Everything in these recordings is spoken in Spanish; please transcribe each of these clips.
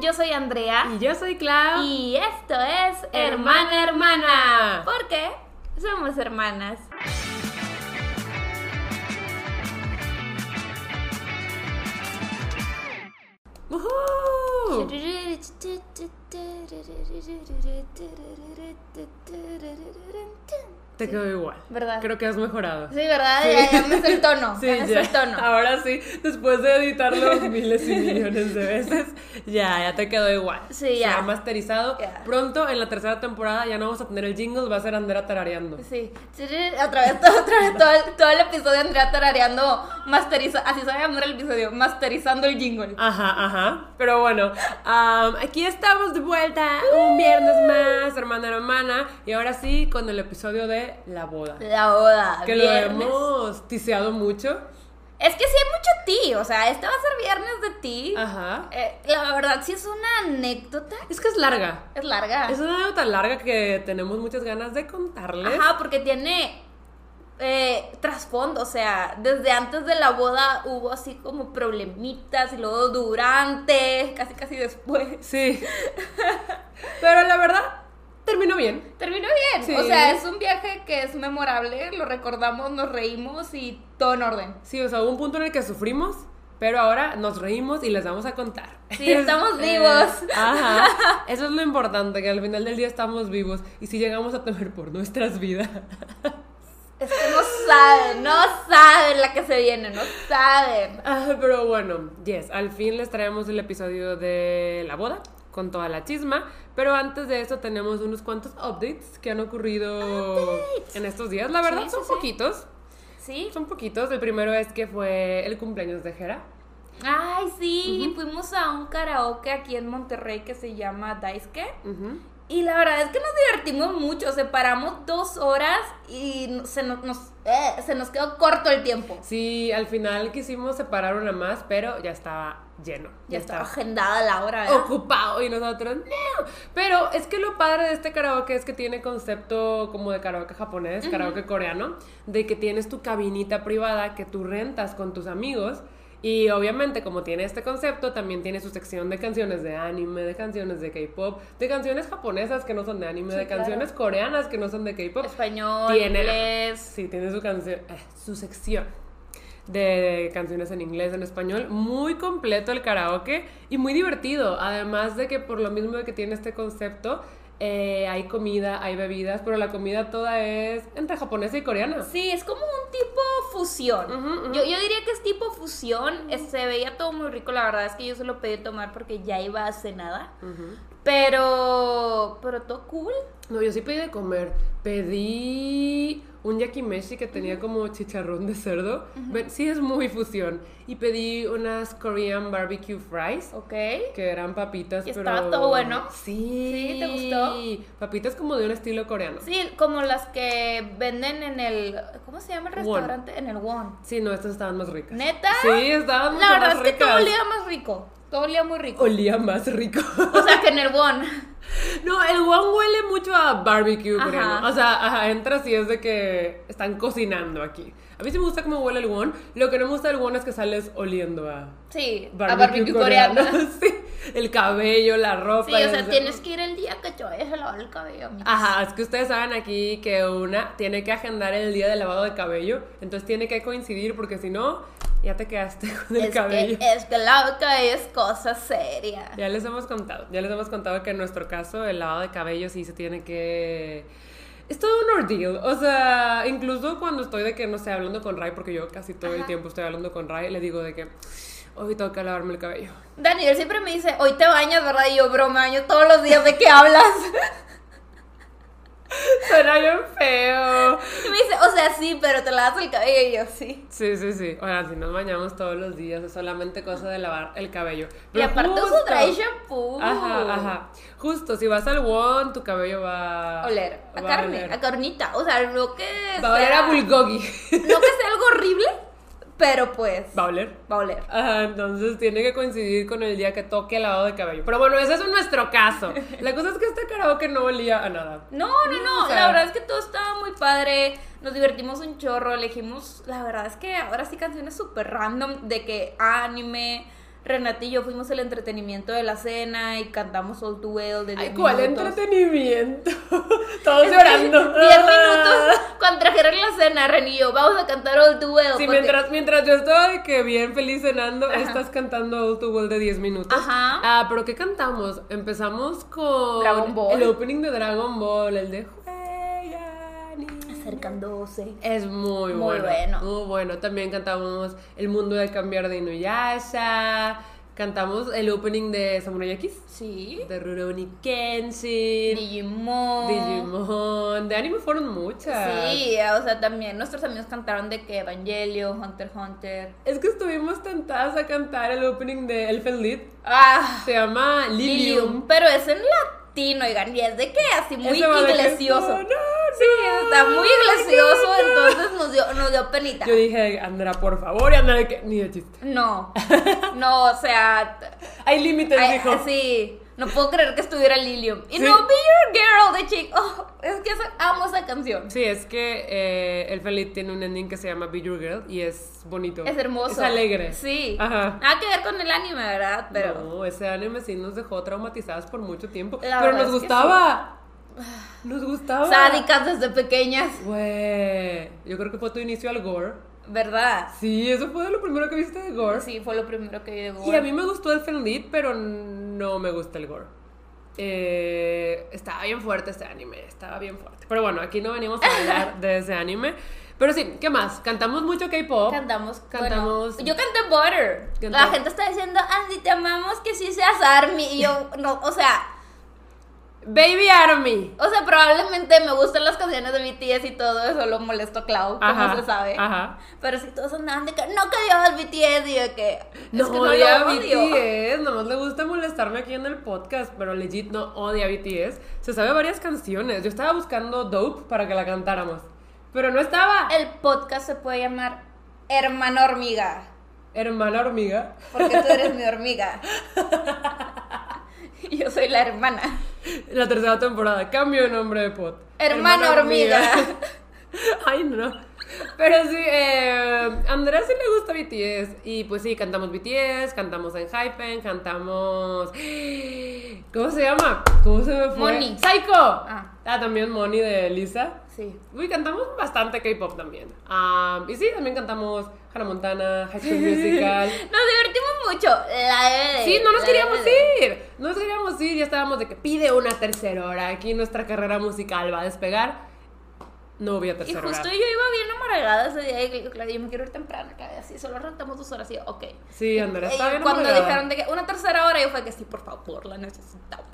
Yo soy Andrea. Y yo soy Clau. Y esto es Hermana Hermana. ¿Por qué? Somos hermanas. Te quedó igual. ¿Verdad? Creo que has mejorado. Sí, ¿verdad? Ya, ya me sé el tono. Sí, ya ya. el tono. Ahora sí, después de editarlo miles y millones de veces, ya, ya te quedó igual. Sí, ya. Se ha masterizado. Ya. Pronto, en la tercera temporada, ya no vamos a tener el jingle, va a ser Andrea tarareando. Sí. Otra vez, todo, otra vez todo, el, todo el episodio Andrea tarareando, masteriza, así se va a llamar el episodio, masterizando el jingle. Ajá, ajá. Pero bueno, am, aquí estamos de vuelta un viernes más, hermana hermana. Y ahora sí, con el episodio de la boda. La boda. Que lo hemos tiseado mucho. Es que sí hay mucho ti, o sea, este va a ser viernes de ti. Ajá. Eh, la verdad, sí es una anécdota. Es que es larga. Es larga. Es una anécdota larga que tenemos muchas ganas de contarles. Ajá, porque tiene eh, trasfondo, o sea, desde antes de la boda hubo así como problemitas y luego durante, casi casi después. Sí. Pero la verdad, terminó bien. Terminó bien, Sí. o sea, es un viaje que es memorable, lo recordamos, nos reímos y todo en orden. Sí, o sea, hubo un punto en el que sufrimos, pero ahora nos reímos y les vamos a contar. Sí, estamos vivos. Ajá. Eso es lo importante, que al final del día estamos vivos. Y si llegamos a temer por nuestras vidas. Es que no saben, no saben la que se viene, no saben. Ah, pero bueno, yes, al fin les traemos el episodio de la boda con toda la chisma. Pero antes de eso tenemos unos cuantos updates que han ocurrido en estos días. La verdad Sí, son sí, poquitos. ¿Sí? Son poquitos. El primero es que fue el cumpleaños de Jera. Ay, sí, fuimos a un karaoke aquí en Monterrey que se llama Daisuke. Ujú. Y la verdad es que nos divertimos mucho, separamos dos horas y se nos, nos- eh, se nos quedó corto el tiempo. Sí, al final quisimos separar una más, pero ya estaba lleno. Ya estaba agendada la hora, ¿verdad? ocupado y nosotros no. Pero es que lo padre de este karaoke es que tiene concepto como de karaoke japonés, karaoke coreano, de que tienes tu cabinita privada que tú rentas con tus amigos. Y obviamente como tiene este concepto, también tiene su sección de canciones de anime, de canciones de K-pop, de canciones japonesas que no son de anime, Sí, de claro. canciones coreanas que no son de K-pop. Español, Tiene- inglés. Sí, tiene su canción, eh, su sección de canciones en inglés, en español, muy completo el karaoke y muy divertido. Además de que por lo mismo de que tiene este concepto, eh, hay comida, hay bebidas, pero la comida toda es entre japonesa y coreana. Sí, es como un tipo fusión. Yo, yo diría que es tipo fusión. eh, Se veía todo muy rico. La verdad es que yo se lo pedí tomar porque ya iba a cenada. Pero. Pero todo cool. No, yo sí pedí de comer. Pedí un yakimeshi que tenía como chicharrón de cerdo. Ve- Sí, es muy fusión. Y pedí unas Korean barbecue fries. Ok. Que eran papitas, ¿Y pero... estaba todo bueno? Sí. ¿Sí? ¿Te gustó? Papitas como de un estilo coreano. Sí, como las que venden en el. ¿Cómo se llama el Won. restaurante? En el Won. Sí, no, estas estaban más ricas. ¿Neta? Sí, estaban mucho La verdad más es que ricas. todo olía más rico. Todo olía muy rico. Olía más rico. O sea, que en el Won. no, el won huele mucho a barbecue Ajá. coreano. O sea, ajá, entras y es de que están cocinando aquí. A mí sí me gusta cómo huele el won. Lo que no me gusta del won es que sales oliendo a Sí, barbecue, a barbecue coreano. sí, el cabello, la ropa. Sí, o sea, tienes que ir el día que te vayas a lavar el cabello, amiga. Ajá, es que ustedes saben aquí que una tiene que agendar el día de lavado de cabello, entonces tiene que coincidir porque si no, ya te quedaste con el es cabello. Que, es que el lavado de cabello es cosa seria. Ya les hemos contado, ya les hemos contado que en nuestro caso el lavado de cabello sí se tiene que... Es todo un ordeal, o sea, incluso cuando estoy de que, no sé, hablando con Ray, porque yo casi todo el tiempo estoy hablando con Ray, le digo de que hoy tengo que lavarme el cabello. Daniel siempre me dice, hoy te bañas, ¿verdad? Y yo, bro, me baño todos los días, ¿de qué hablas? Suena bien feo. O sea, sí, pero te lavas el cabello. Y yo, sí. Sí, sí, sí. Oigan, si nos bañamos todos los días, es solamente cosa de lavar el cabello. Y aparte uso justo- dry shampoo. Ajá, ajá. Justo, si vas al Won, tu cabello va Oler, a va carne, oler. a carnita. O sea, lo que Va a oler a bulgogi. No que sea algo horrible, pero pues Va a oler. va a oler. Ajá, entonces tiene que coincidir con el día que toque lavado de cabello. Pero bueno, ese es nuestro caso. La cosa es que este karaoke no olía a nada. No, no, no. O sea- la verdad es que todo estaba muy padre. Nos divertimos un chorro. Elegimos, la verdad es que ahora sí canciones súper random de que anime, Renata y yo fuimos el entretenimiento de la cena y cantamos All Too Well de 10 Ay, ¿cuál minutos. entretenimiento? Todos llorando. 10 minutos cuando trajeron la cena, Ren y yo, vamos a cantar All Too Well. Sí, porque- mientras, mientras yo estaba de que bien feliz cenando, estás cantando All Too Well de 10 minutos. Ajá. Ah, pero ¿qué cantamos? Empezamos con Dragon Ball. el opening de Dragon Ball, el de. Acercándose. Es muy, Muy bueno. bueno. Muy bueno. También cantamos El mundo de cambiar de Inuyasha. Cantamos el opening de Samurai X. Sí. De Rurouni Kenshin. Digimon. Digimon. De anime fueron muchas. Sí, o sea, también nuestros amigos cantaron de que Evangelio, Hunter Hunter. Es que estuvimos tentadas a cantar el opening de Elfen Lied. Ah, Se llama Lilium. Lilium. Pero es en latino, oigan, y es de que así muy iglesioso. no, no, Sí, está muy iglesioso, no, entonces nos dio, nos dio penita. Yo dije, Andrea, por favor, y Andrea, que ni de chiste. No, no, o sea, Hay límites, dijo. sí, no puedo creer que estuviera Lilium. Y Sí. no, Be Your Girl de Chick. Oh, es que esa- amo esa canción. Sí, es que eh, Elfen Lied tiene un ending que se llama Be Your Girl y es bonito. Es hermoso. Es alegre. Sí. Ajá. Nada que ver con el anime, ¿verdad? Pero. No, ese anime sí nos dejó traumatizadas por mucho tiempo. La pero nos gustaba. Nos gustaba. Sádicas desde pequeñas, Güey, yo creo que fue tu inicio al gore. ¿verdad? Sí, eso fue lo primero que viste de gore. Sí, fue lo primero que yo Y a mí me gustó el Lied, pero no me gusta el gore. Eh, estaba bien fuerte este anime, estaba bien fuerte. Pero bueno, aquí no venimos a hablar de ese anime. Pero sí, ¿qué más? Cantamos mucho K-pop. Cantamos. Cantamos. bueno, yo canté Butter. La gente está diciendo, Andy, te amamos que sí seas Army. Y yo, no, o sea, Baby Army. o sea, probablemente me gustan las canciones de BTS y todo eso, lo molesto a Clau, como se sabe. ajá. Pero si todos andaban de que no que BTS y yo que. No, es que no odia lo a odio. BTS, nomás le gusta molestarme aquí en el podcast, pero legit no odia BTS. Se sabe varias canciones. Yo estaba buscando Dope para que la cantáramos, pero no estaba. El podcast se puede llamar Hermana Hormiga. Hermana hormiga. Porque tú eres mi hormiga. Y yo soy la hermana. La tercera temporada, cambio de nombre de pod. Hermana hormiga. Ay, no. Pero sí, eh, a Andrea sí le gusta BTS. Y pues sí, cantamos BTS, cantamos en Hypen, cantamos. ¿Cómo se llama? ¿Cómo se me fue? Money. Psycho. Ah. Ah, también Money de Lisa. Sí. Uy, cantamos bastante K-pop también. Ah, y sí, también cantamos Hannah Montana, High School Musical. Nos divertimos mucho. La. Sí, no nos queríamos ir. No nos queríamos ir. Ya estábamos de que pide una tercera hora. Aquí nuestra carrera musical va a despegar. No había Y tercera justo hora. yo iba bien amargada ese día y yo, Claudia, yo me quiero ir temprano, Claudia, así, solo rentamos dos horas y yo, ok. Sí, Andrea Y estaba bien cuando amargada. dijeron de que una tercera hora, yo fue que sí, por favor, la necesitamos.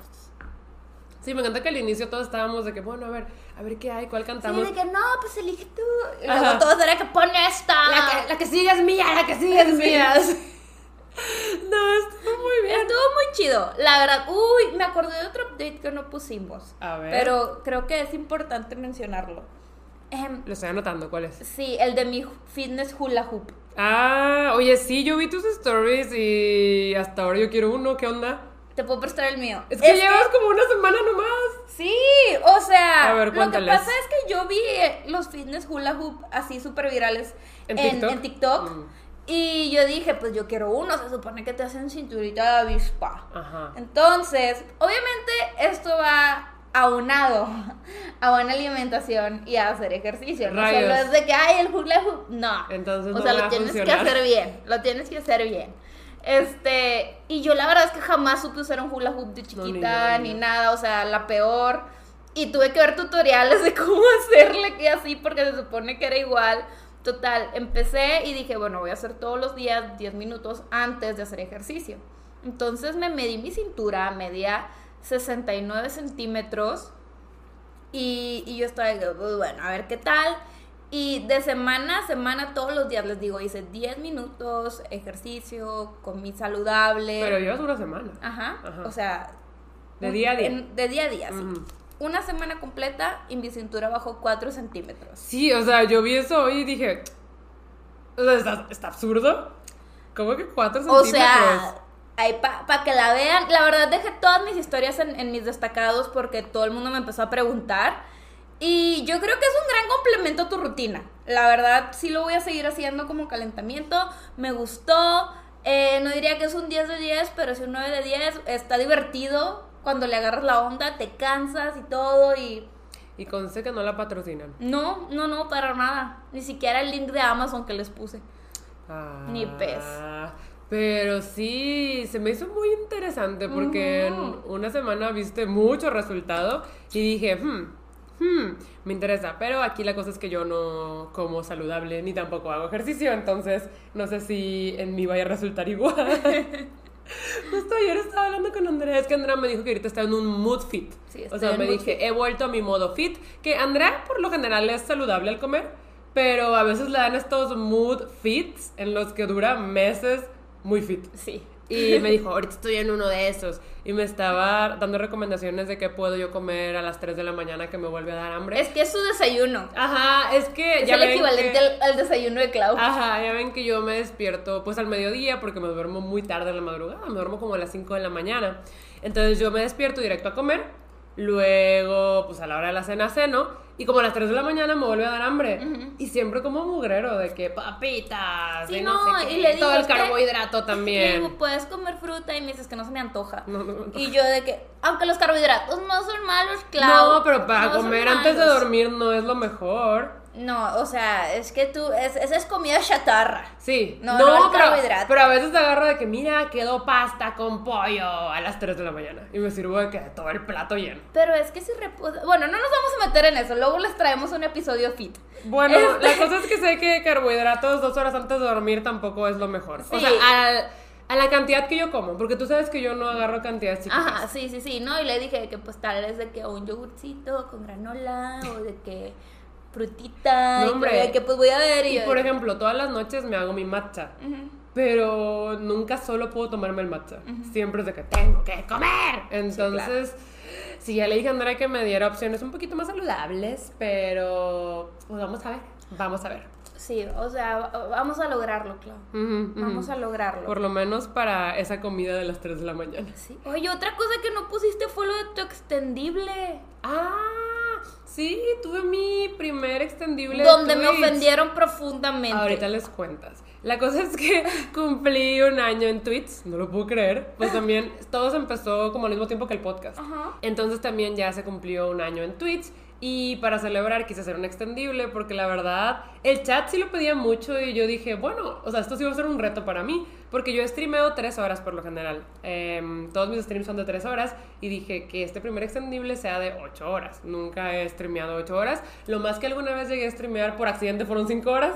Sí, me encanta que al inicio todos estábamos de que, bueno, a ver, a ver qué hay, cuál Sí, cantamos. de que no, pues elige tú. Y Ajá. luego todos era que pone esta. La que, la que sigue es mía, la que sigue es mía. no, estuvo muy bien. Estuvo muy chido, la verdad. Uy, me acordé de otro update que no pusimos. A ver. Pero creo que es importante mencionarlo. Ejem, Lo estoy anotando, ¿cuál es? sí, el de mi fitness hula hoop. Ah, oye, sí, yo vi tus stories y hasta ahora yo quiero uno, ¿qué onda? Te puedo prestar el mío. Es que llevas como una semana nomás. Sí, o sea, A ver, lo que pasa es que yo vi eh, los fitness hula hoop así súper virales ¿En en, TikTok? en TikTok. Mm. Y yo dije, pues yo quiero uno, se supone que te hacen cinturita de avispa. Ajá. Entonces, obviamente esto va aunado a buena alimentación y a hacer ejercicio. No solo es de que, ay, el hula hoop. No. Entonces o sea, lo tienes que hacer bien. Lo tienes que hacer bien. Este, y yo la verdad es que jamás supe usar un hula hoop de No, ni chiquita ni, ni nada, o sea, la peor. Y tuve que ver tutoriales de cómo hacerle que así, porque se supone que era igual. Total, empecé y dije, bueno, voy a hacer todos los días 10 minutos antes de hacer ejercicio. Entonces me medí mi cintura, medía 69 centímetros. Y, y yo estaba, bueno, a ver qué tal. Y de semana a semana, todos los días les digo, hice 10 minutos, ejercicio, comí saludable. Pero llevas una semana. Ajá, Ajá. o sea... De un- día a día. en- de día a día, sí. Una semana completa y mi cintura bajó 4 centímetros. Sí, o sea, yo vi eso hoy y dije, o sea, está, está absurdo. ¿Cómo que cuatro O centímetros? sea, ahí para que la vean. La verdad dejé todas mis historias en, en mis destacados porque todo el mundo me empezó a preguntar. Y yo creo que es un gran complemento a tu rutina. La verdad, sí lo voy a seguir haciendo como calentamiento. Me gustó. Eh, no diría que es un 10 de 10, pero es un 9 de 10. Está divertido cuando le agarras la onda, te cansas y todo y... Y conste que no la patrocinan. No, no, no, para nada. Ni siquiera el link de Amazon que les puse. Ah, Ni pez. Pero sí, se me hizo muy interesante porque en una semana viste mucho resultado y dije, hmm, hmm, me interesa. Pero aquí la cosa es que yo no como saludable ni tampoco hago ejercicio, entonces no sé si en mí vaya a resultar igual. Justo ayer estaba hablando con Andrea, es que Andrea me dijo que ahorita está en un mood fit. Sí, o sea, me dije, he vuelto a mi modo fit, que Andrea por lo general es saludable al comer, pero a veces le dan estos mood fits en los que dura meses muy fit. Sí. Y me dijo, ahorita estoy en uno de esos. Y me estaba dando recomendaciones de qué puedo yo comer a las 3 de la mañana que me vuelve a dar hambre. Es que es su desayuno. Ajá, es que Es ya el ven equivalente que- al, al desayuno de Clau. Ajá, ya ven que yo me despierto pues al mediodía porque me duermo muy tarde en la madrugada, me duermo como a las 5 de la mañana. Entonces yo me despierto directo a comer, luego pues a la hora de la cena ceno y como a las 3 de la mañana me vuelve a dar hambre. Y siempre como mugrero de que papitas, Sí, y no, no, sé qué, y le digo, todo el que- carbohidrato también. digo, puedes comer fruta y me dices que no se me antoja. No, no, no. Y yo de que, aunque los carbohidratos no son malos, Clau. No, pero para comer antes de dormir no es lo mejor. No, o sea, es que tú, es, esa es comida chatarra. Sí, No, no el pero, pero a veces te agarro de que, mira, quedó pasta con pollo a las 3 de la mañana. Y me sirvo de que todo el plato lleno. Pero es que si reposa... Bueno, no nos vamos a meter en eso, luego les traemos un episodio fit. Bueno, Este- la cosa es que sé que carbohidratos dos horas antes de dormir tampoco es lo mejor. O Sí. sea, al- a la cantidad que yo como, porque tú sabes que yo no agarro cantidades chiquitas. Ajá, sí, sí, sí, ¿no? Y le dije que pues tal vez de que un yogurcito con granola o de que frutita. No, y hombre. que, pues voy a ver y, por ejemplo, todas las noches me hago mi matcha. Pero nunca solo puedo tomarme el matcha. Siempre es de que tengo que comer. Entonces, sí, ya le dije a Andrea que me diera opciones un poquito más saludables, pero pues vamos a ver. Vamos a ver. Sí, o sea, va- vamos a lograrlo, ujú. Vamos a lograrlo. Por lo menos para esa comida de las 3 de la mañana. Sí. Oye, otra cosa que no pusiste fue lo de tu extendible. Ah, sí, tuve mi primer extendible. de donde me ofendieron profundamente. Ahorita les cuentas. La cosa es que cumplí un año en Twitch, no lo puedo creer. Pues también todo se empezó como al mismo tiempo que el podcast. Ajá. Entonces también ya se cumplió un año en Twitch. Y para celebrar quise hacer un extendible porque la verdad el chat sí lo pedía mucho y yo dije, bueno, o sea, esto sí va a ser un reto para mí porque yo streameo tres horas por lo general. Em, todos mis streams son de tres horas y dije que este primer extendible sea de ocho horas. Nunca he streameado ocho horas. Lo más que alguna vez llegué a streamear por accidente fueron cinco horas.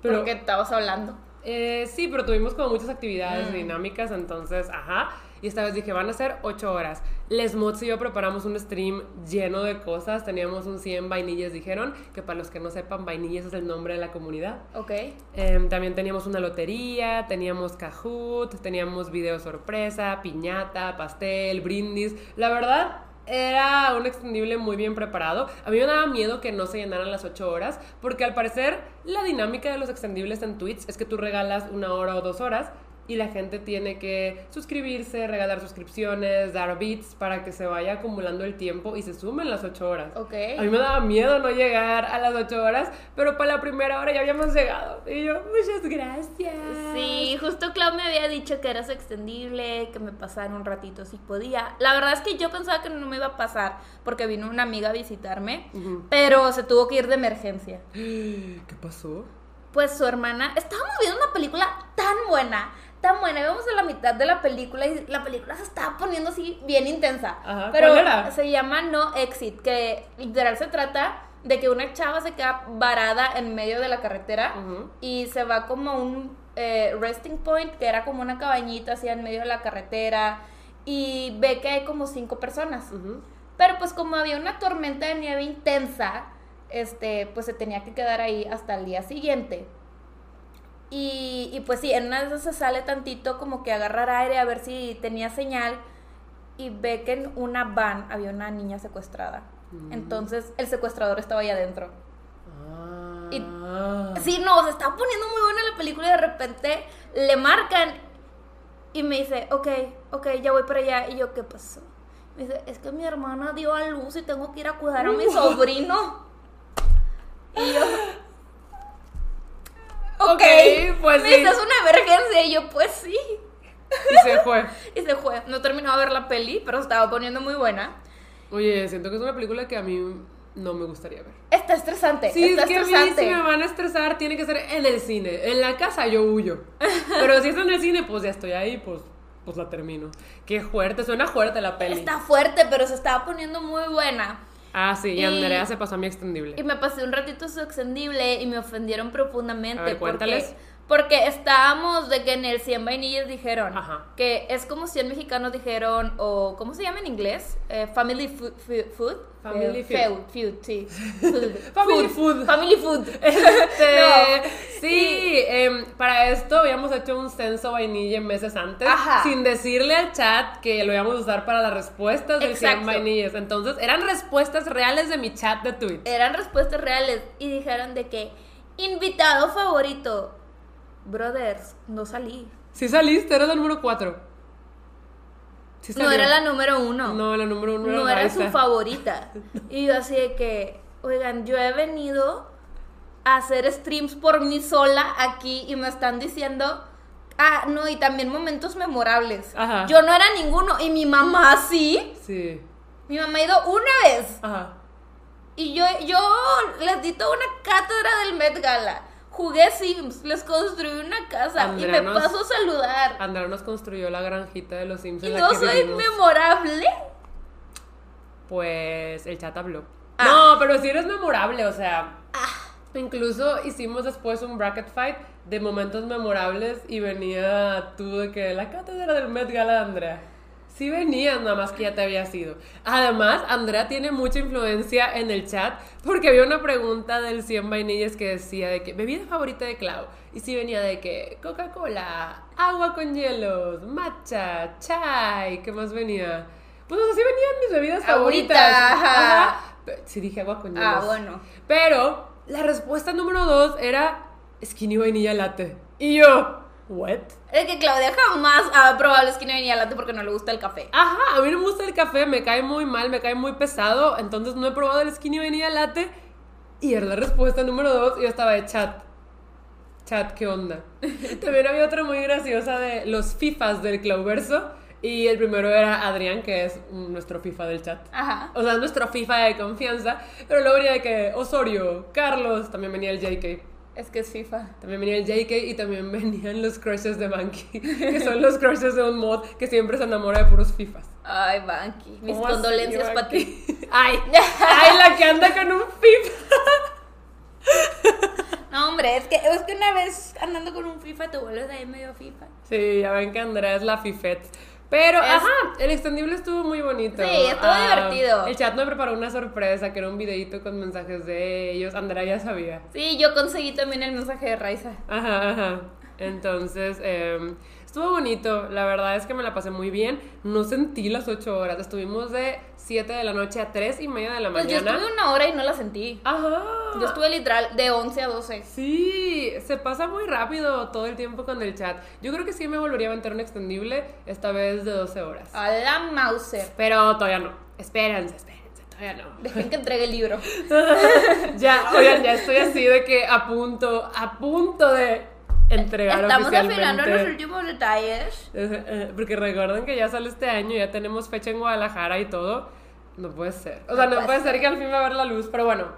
Pero Porque estabas hablando. Eh, sí, pero tuvimos como muchas actividades Mm. dinámicas, entonces, ajá. Y esta vez dije, van a ser 8 horas. Les Mods y yo preparamos un stream lleno de cosas. Teníamos un 100 vainillas, dijeron, que para los que no sepan, vainillas es el nombre de la comunidad. Ok. Em, también teníamos una lotería, teníamos Kahoot, teníamos video sorpresa, piñata, pastel, brindis. La verdad, era un extendible muy bien preparado. A mí me daba miedo que no se llenaran las 8 horas, porque al parecer la dinámica de los extendibles en Twitch es que tú regalas una hora o dos horas. Y la gente tiene que suscribirse, regalar suscripciones, dar bits para que se vaya acumulando el tiempo y se sumen las 8 horas. Ok. A mí me daba miedo no llegar a las 8 horas, pero para la primera hora ya habíamos llegado. Y yo, muchas gracias. Sí, justo Clau me había dicho que eras extendible, que me pasara un ratito si podía. La verdad es que yo pensaba que no me iba a pasar porque vino una amiga a visitarme, pero se tuvo que ir de emergencia. ¿Qué pasó? Pues su hermana, estábamos viendo una película tan buena, tan buena, íbamos a la mitad de la película y la película se estaba poniendo así bien intensa. Ajá, Pero ¿cuál era? se llama No Exit, que literal se trata de que una chava se queda varada en medio de la carretera y se va como a un eh, resting point, que era como una cabañita así en medio de la carretera y ve que hay como cinco personas. Pero pues como había una tormenta de nieve intensa, este, pues se tenía que quedar ahí hasta el día siguiente. Y, y pues sí, en una de esas se sale tantito como que agarrar aire a ver si tenía señal y ve que en una van había una niña secuestrada. Entonces el secuestrador estaba ahí adentro. Y- Ah. Sí, no, se estaba poniendo muy buena la película y de repente le marcan y me dice, ok, ok, ya voy para allá. Y yo, ¿qué pasó? Me dice, es que mi hermana dio a luz y tengo que ir a cuidar a mi sobrino. Y yo, ok, pues me sí. dices una emergencia y yo, pues sí. Y se fue. Y se fue. No terminó de ver la peli, pero estaba poniendo muy buena. Oye, siento que es una película que a mí no me gustaría ver. Está estresante. Sí, está es que a mí estresante. si me van a estresar tiene que ser en el cine. En la casa yo huyo. Pero si es en el cine, pues ya estoy ahí, pues, pues la termino. Qué fuerte, suena fuerte la peli. Está fuerte, pero se estaba poniendo muy buena. Ah, sí, y Andrea se pasó a mi extendible. Y me pasé un ratito su extendible y me ofendieron profundamente. A ver, porque, cuéntales. Porque estábamos de que en el 100 vainillas dijeron Ajá. que es como 100 mexicanos dijeron, o ¿cómo se llama en inglés? Eh, family food. food? Family Eh, food, sí. Food. Family food. Family food. Este, No. Sí, em, para esto habíamos hecho un censo vainilla meses antes, Ajá. sin decirle al chat que lo íbamos a usar para las respuestas del 100 Exacto. vainillas. Entonces, eran respuestas reales de mi chat de Twitch. Eran respuestas reales y dijeron de que invitado favorito. Brothers, no salí. Sí saliste, eras la número 4. Sí No era la número uno. No, la número uno no era era su favorita. Y yo así de que, oigan, yo he venido a hacer streams por mí sola aquí y me están diciendo, ah, no, y también momentos memorables. Ajá. Yo no era ninguno y mi mamá sí. Sí. Mi mamá ha ido una vez Ajá. y yo, yo les di toda una cátedra del Met Gala. Jugué Sims, les construí una casa y me nos- paso a saludar. Andrea nos construyó la granjita de los Sims Y en la no que soy vivimos. memorable. Pues el chat habló. Ah. No, pero sí eres memorable, o sea. Incluso hicimos después un bracket fight de momentos memorables y venía tú de que la cátedra del Met Gala de Andrea. Sí venías, nada más que ya te había sido. Además, Andrea tiene mucha influencia en el chat porque había una pregunta del 100 vainillas que decía de que bebida favorita de Clau. Y sí venía de que Coca-Cola, agua con hielos, matcha, chai, ¿qué más venía? Pues así venían mis bebidas favoritas. ajá. Sí dije agua con hielos. Ah, bueno. Pero la respuesta número dos era skinny vainilla latte. Y yo, ¿what? Es que Claudia jamás ha probado el skinny vainilla latte porque no le gusta el café. Ajá, a mí no me gusta el café, me cae muy mal, me cae muy pesado, entonces no he probado el skinny vainilla latte. Y era la respuesta número dos yo estaba de chat. Chat, ¿qué onda? También había otra muy graciosa de los FIFAs del Clauverso. Y el primero era Adrián, que es nuestro FIFA del chat. Ajá. O sea, nuestro FIFA de confianza. Pero luego venía de que Osorio, Carlos, también venía el JK. Es que es FIFA. También venía el JK y también venían los crushes de Banky, que son los crushes de un mod que siempre se enamora de puros FIFAs. Ay, Banky. Mis ¿Cómo así, condolencias para ti. Ay, ay, la que anda con un FIFA. No, hombre, es que, es que una vez andando con un FIFA te vuelves ahí medio FIFA. Sí, ya ven que Andrea es la FIFET. Pero, Es- ajá, el extendible estuvo muy bonito. Sí, estuvo divertido. El chat me preparó una sorpresa, que era un videito con mensajes de ellos. Andrea ya sabía. Sí, yo conseguí también el mensaje de Raiza. Ajá, ajá. Entonces, eh, estuvo bonito. La verdad es que me la pasé muy bien. No sentí las ocho horas. Estuvimos de 7 de la noche a 3 y media de la Pues yo mañana. estuve una hora y no la sentí. Ajá. Yo estuve literal de 11 a 12. Sí, se pasa muy rápido todo el tiempo con el chat. Yo creo que sí me volvería a aventar un extendible, esta vez de 12 horas. A la Mauser. Pero todavía no. Espérense, espérense, todavía no. Dejen que entregue el libro. ya, oigan, ya estoy así de que a punto, a punto de entregar Estamos oficialmente. afinando los últimos detalles. Eh, Porque recuerden que ya sale este año, ya tenemos fecha en Guadalajara y todo. No puede ser. O sea, No no, puede puede ser que al fin va a ver la luz. Pero bueno,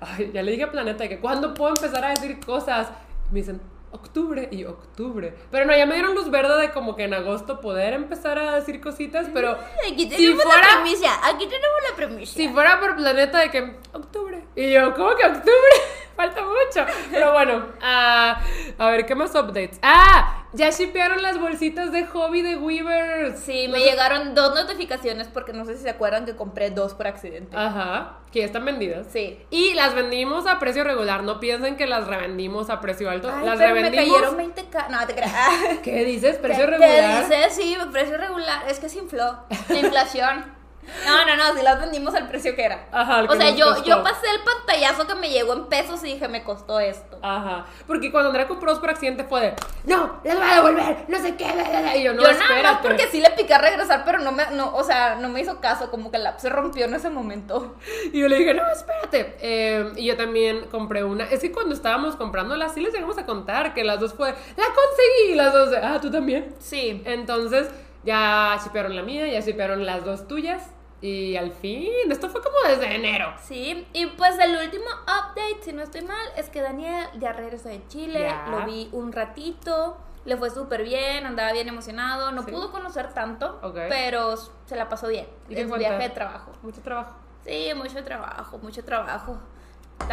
ay, ya le dije a Planeta que cuando puedo empezar a decir cosas. Me dicen octubre y octubre. Pero no, ya me dieron luz verde de como que en agosto poder empezar a decir cositas. Pero Aquí si tenemos fuera, la premisa. Aquí tenemos la premisa. si fuera por Planeta de que octubre. Y yo, ¿cómo que octubre? Falta mucho. Pero bueno, ah, a ver, ¿qué más updates? Ah, ya shipearon las bolsitas de hobby de Weavers. Sí, me llegaron dos notificaciones porque no sé si se acuerdan que compré dos por accidente. Ajá, que ya están vendidas. Sí. Y las vendimos a precio regular, no piensen que las revendimos a precio alto. Ay, las pero me revendimos. cayeron 20k. No, te creas. ¿Qué dices? ¿Qué ¿Precio qué regular? dices? Sí, precio regular. Es que se infló. La inflación. No, no, no, si las vendimos al precio que era. Ajá, al o que sea, yo, costó. yo pasé el pantallazo que me llegó en pesos y dije, me costó esto. Ajá. Porque cuando Andrea compró por accidente fue de, no, las voy a devolver, no sé qué. bla, bla, bla". Y yo, no, yo nada más porque sí le piqué a regresar, pero no me, no, o sea, no me hizo caso, como que la se rompió en ese momento. Y yo le dije, no, espérate. Eh, y yo también compré una. Es que cuando estábamos comprándolas, sí les llegamos a contar que las dos fue, la conseguí. Y las dos, de, ah, tú también. Sí. Entonces, ya shipearon la mía, ya shipearon las dos tuyas. Y al fin, esto fue como desde enero. Sí, y pues el último update, si no estoy mal, es que Daniel ya regresó de Chile, Ya. lo vi un ratito, le fue súper bien, andaba bien emocionado, no Sí. pudo conocer tanto, Ok. pero se la pasó bien ¿Y en su viaje de trabajo. Mucho trabajo. Sí, mucho trabajo, mucho trabajo.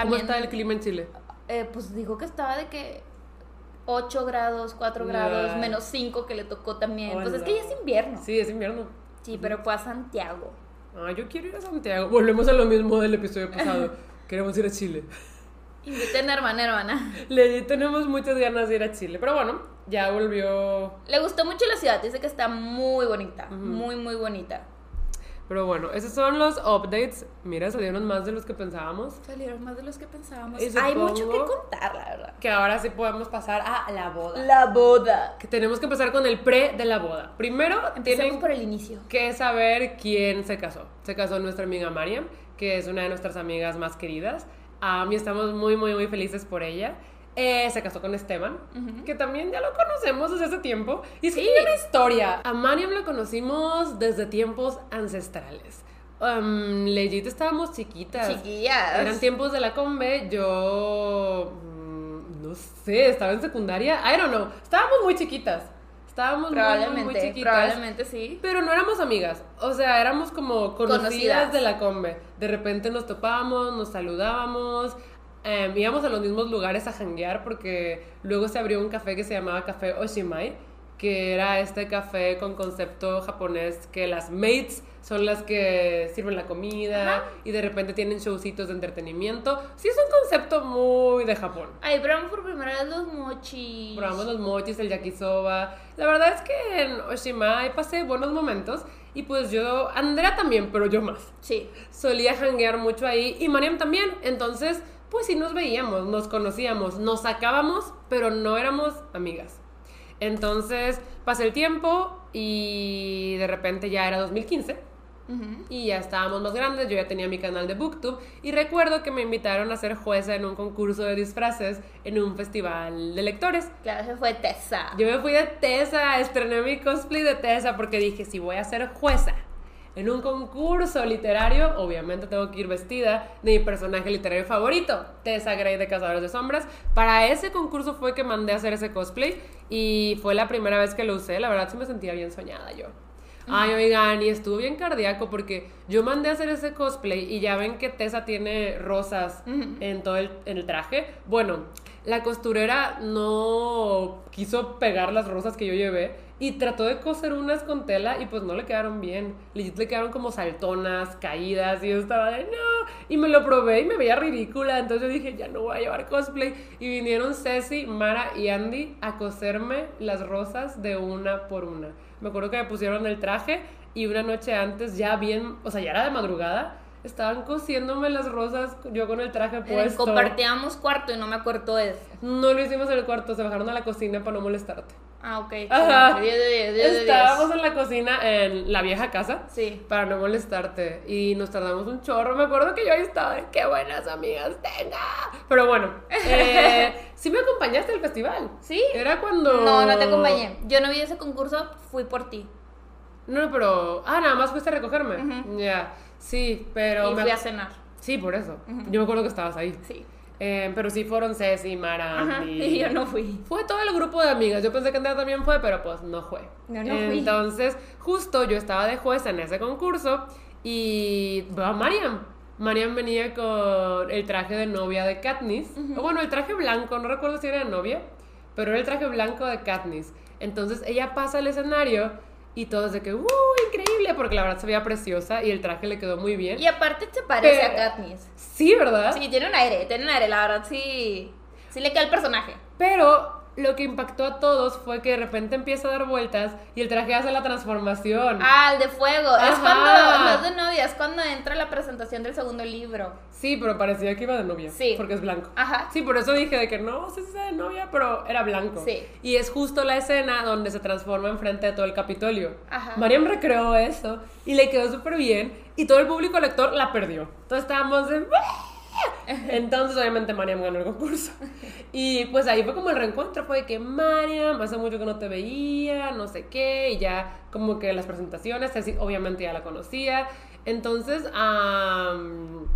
¿Cómo está el clima en Chile? eh, pues dijo que estaba de que 8 grados, 4 Ya. grados, menos 5 que le tocó también. Pues es que ya es invierno. Sí, es invierno. Sí, pero fue a Santiago. Ah, yo quiero ir a Santiago. Volvemos a lo mismo del episodio pasado. Queremos ir a Chile. Inviten a hermana, hermana. Le tenemos muchas ganas de ir a Chile. Pero bueno, ya volvió. Le gustó mucho la ciudad, dice que está muy bonita, muy, muy bonita. Pero bueno, esos son los updates. Mira, salieron más de los que pensábamos. Salieron más de los que pensábamos. Hay mucho que contar, la verdad. Que ahora sí podemos pasar a la boda. La boda. Que tenemos que empezar con el pre de la boda. Primero, tienen por el inicio. que saber quién se casó. Se casó nuestra amiga Mariam, que es una de nuestras amigas más queridas. A mí estamos muy, muy, muy felices por ella. Eh, se casó con Esteban, que también ya lo conocemos desde hace tiempo. Y es que Sí. tiene una historia. A Mariam la conocimos desde tiempos ancestrales. Um, legit estábamos chiquitas. Chiquillas. Eran tiempos de la combe, yo mm, no sé, estaba en secundaria, I don't know, estábamos muy chiquitas. Estábamos muy, muy, muy Probablemente, chiquitas. probablemente sí. Pero no éramos amigas, o sea, éramos como conocidas, Conocidas. de la combe. De repente nos topábamos, nos saludábamos, em, íbamos a los mismos lugares a janguear porque luego se abrió un café que se llamaba Café Oshimai, que era este café con concepto japonés que las mates son las que sirven la comida Ajá. y de repente tienen showcitos de entretenimiento. Sí, es un concepto muy de Japón. Ay, probamos por primera vez los mochis. Probamos los mochis, el yakisoba. La verdad es que en Oshimai pasé buenos momentos. Y pues yo, Andrea también, pero yo más. Sí. Solía hanguear mucho ahí. Y Mariam también. Entonces, pues sí nos veíamos, nos conocíamos, nos sacábamos, pero no éramos amigas. Entonces, pasé el tiempo y de repente ya era 2015. Ujú. Y ya estábamos más grandes, yo ya tenía mi canal de Booktube y recuerdo que me invitaron a ser jueza en un concurso de disfraces en un festival de lectores. Claro, se fue Tessa. Yo me fui de Tessa, estrené mi cosplay de Tessa porque dije, si voy a ser jueza en un concurso literario, obviamente tengo que ir vestida de mi personaje literario favorito, Tessa Grey de Cazadores de Sombras. Para ese concurso fue que mandé a hacer ese cosplay y fue la primera vez que lo usé, la verdad sí me sentía bien soñada yo. Ay, oigan, y estuvo bien cardíaco porque yo mandé a hacer ese cosplay y ya ven que Tessa tiene rosas en todo el, en el traje. Bueno, la costurera no quiso pegar las rosas que yo llevé y trató de coser unas con tela y pues no le quedaron bien. Legit le quedaron como saltonas, caídas y yo estaba de no. Y me lo probé y me veía ridícula. Entonces yo dije, ya no voy a llevar cosplay. Y vinieron Ceci, Mara y Andy a coserme las rosas de una por una. Me acuerdo que me pusieron el traje y una noche antes, ya bien, o sea, ya era de madrugada, estaban cosiéndome las rosas yo con el traje Eh, puesto. Compartíamos cuarto y no me acuerdo de eso. No lo hicimos en el cuarto, se bajaron a la cocina para no molestarte. Ah, ok. Ajá. 10 de 10, 10 de 10. Estábamos en la cocina en la vieja casa Sí. para no molestarte y nos tardamos un chorro. Me acuerdo que yo ahí estaba, qué buenas amigas tenga. Pero bueno, eh, sí me acompañaste al festival. ¿Sí? Era cuando... No, no te acompañé. Yo no vi ese concurso, fui por ti. No, pero... Ah, nada más fuiste a recogerme. Ujú. Ya, sí, pero... y me- fui a cenar. Sí, por eso. Yo me acuerdo que estabas ahí. Sí. Eh, pero sí fueron Ceci, Mara, Ajá. Y yo no fui. Fue todo el grupo de amigas. Yo pensé que Andrea también fue, pero pues no fue. No, no fui. Entonces, justo yo estaba de jueza en ese concurso y va Mariam. Mariam venía con el traje de novia de Katniss. O bueno, el traje blanco, no recuerdo si era de novia, pero era el traje blanco de Katniss. Entonces ella pasa al escenario y todos de que, ¡uh! Increíble, porque la verdad se veía preciosa y el traje le quedó muy bien. Y aparte te parece Pero- a Sí, ¿verdad? Sí, tiene un aire, tiene un aire, la verdad sí. Sí le queda el personaje. Pero lo que impactó a todos fue que de repente empieza a dar vueltas y el traje hace la transformación. Ah, el de fuego. Es cuando, no es de novia, es cuando entra la presentación del segundo libro. Sí, pero parecía que iba de novia. Sí. Porque es blanco. Ajá. Sí, por eso dije de que no, sí, sí, de novia, pero era blanco. Sí. Y es justo la escena donde se transforma enfrente de todo el Capitolio. Ajá. Mariam recreó eso y le quedó súper bien y todo el público lector la perdió. Entonces estábamos de... Entonces obviamente Mariam ganó el concurso. Y pues ahí fue como el reencuentro, fue de que Mariam, hace mucho que no te veía, no sé qué, y ya como que las presentaciones, así, obviamente ya la conocía. Entonces, am,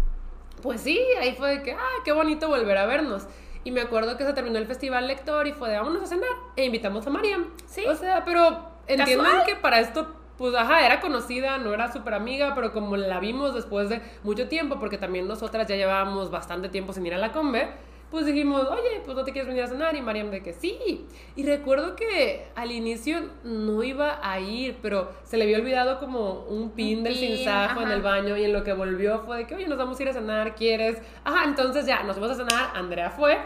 pues sí, ahí fue de que, ah, qué bonito volver a vernos. Y me acuerdo que se terminó el festival lector y fue de vámonos a cenar e invitamos a Mariam. Sí. O sea, pero entiendan Casual. que para esto, pues ajá, era conocida, no era súper amiga, pero como la vimos después de mucho tiempo, porque también nosotras ya llevábamos bastante tiempo sin ir a la combe, pues dijimos, oye, pues no te quieres venir a cenar. Y Mariam de que sí. Y recuerdo que al inicio no iba a ir, pero se le había olvidado como un pin Un del sinsajo en el baño y en lo que volvió fue de que, oye, nos vamos a ir a cenar, ¿quieres? Ajá, entonces ya, nos fuimos a cenar, Andrea fue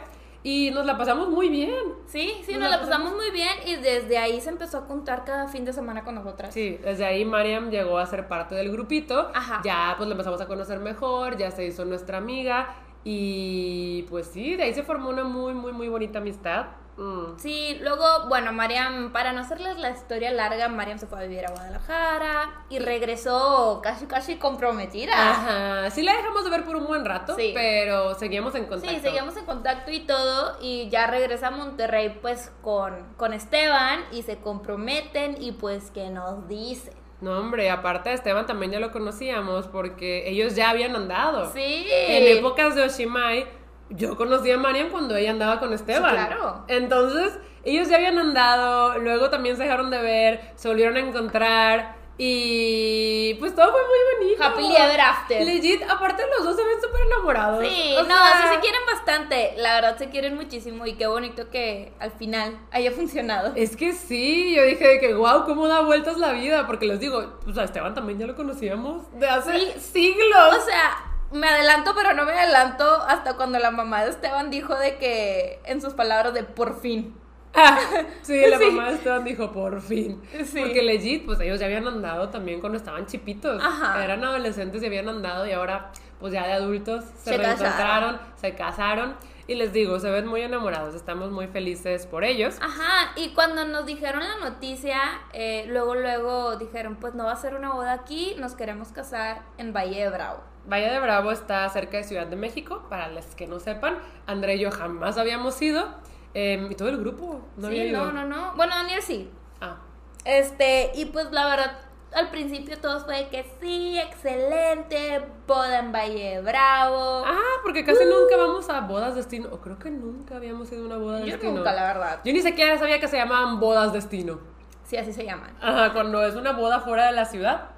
y nos la pasamos muy bien. Sí, sí, Nos nos la la pasamos muy bien y desde ahí se empezó a contar cada fin de semana con nosotras. Sí, desde ahí Mariam llegó a ser parte del grupito. Ajá. Ya pues la empezamos a conocer mejor, ya se hizo nuestra amiga y pues sí, de ahí se formó una muy, muy, muy bonita amistad. Mm. Sí, luego, bueno, Mariam, para no hacerles la historia larga, Mariam se fue a vivir a Guadalajara y regresó casi, casi comprometida. Ajá, sí la dejamos de ver por un buen rato, Sí. pero seguíamos en contacto. Sí, seguíamos en contacto y todo y ya regresa a Monterrey pues con, con Esteban y se comprometen y pues que nos dicen. No, hombre, aparte de Esteban también ya lo conocíamos porque ellos ya habían andado. Sí. En épocas de Oshimai, yo conocí a Mariam cuando ella andaba con Esteban. Sí, claro. Entonces, ellos ya habían andado, luego también se dejaron de ver, se volvieron a encontrar y pues todo fue muy bonito. Happily ever after. Legit, aparte los dos se ven súper enamorados. Sí, O no, sea, sí se quieren bastante. La verdad se quieren muchísimo y qué bonito que al final haya funcionado. Es que sí, yo dije de que wow, cómo da vueltas la vida, porque les digo, pues a Esteban también ya lo conocíamos de hace Sí. siglos. O sea, me adelanto, pero no me adelanto hasta cuando la mamá de Esteban dijo de que, en sus palabras, de por fin. Ah, sí, la Sí. mamá de Esteban dijo, por fin. Sí. Porque legit, pues ellos ya habían andado también cuando estaban chipitos. Ajá. Eran adolescentes y habían andado y ahora, pues ya de adultos, se, Se reencontraron, se casaron. Y les digo, se ven muy enamorados, estamos muy felices por ellos. Ajá, y cuando nos dijeron la noticia, eh, luego, luego dijeron, pues no va a ser una boda aquí, nos queremos casar en Valle de Bravo. Valle de Bravo está cerca de Ciudad de México, para los que no sepan. André y yo jamás habíamos ido. eh, y todo el grupo no había sí, ido. no, no, no. Bueno, Daniel sí. Ah, Este, y pues la verdad, al principio todos fue que sí, excelente, boda en Valle de Bravo. Ah, porque casi nunca vamos a bodas destino. O creo que nunca habíamos ido a una boda Yo destino. nunca, la verdad. Yo ni siquiera sabía que se llamaban bodas destino. Sí, así se llaman. Ajá, cuando es una boda fuera de la ciudad.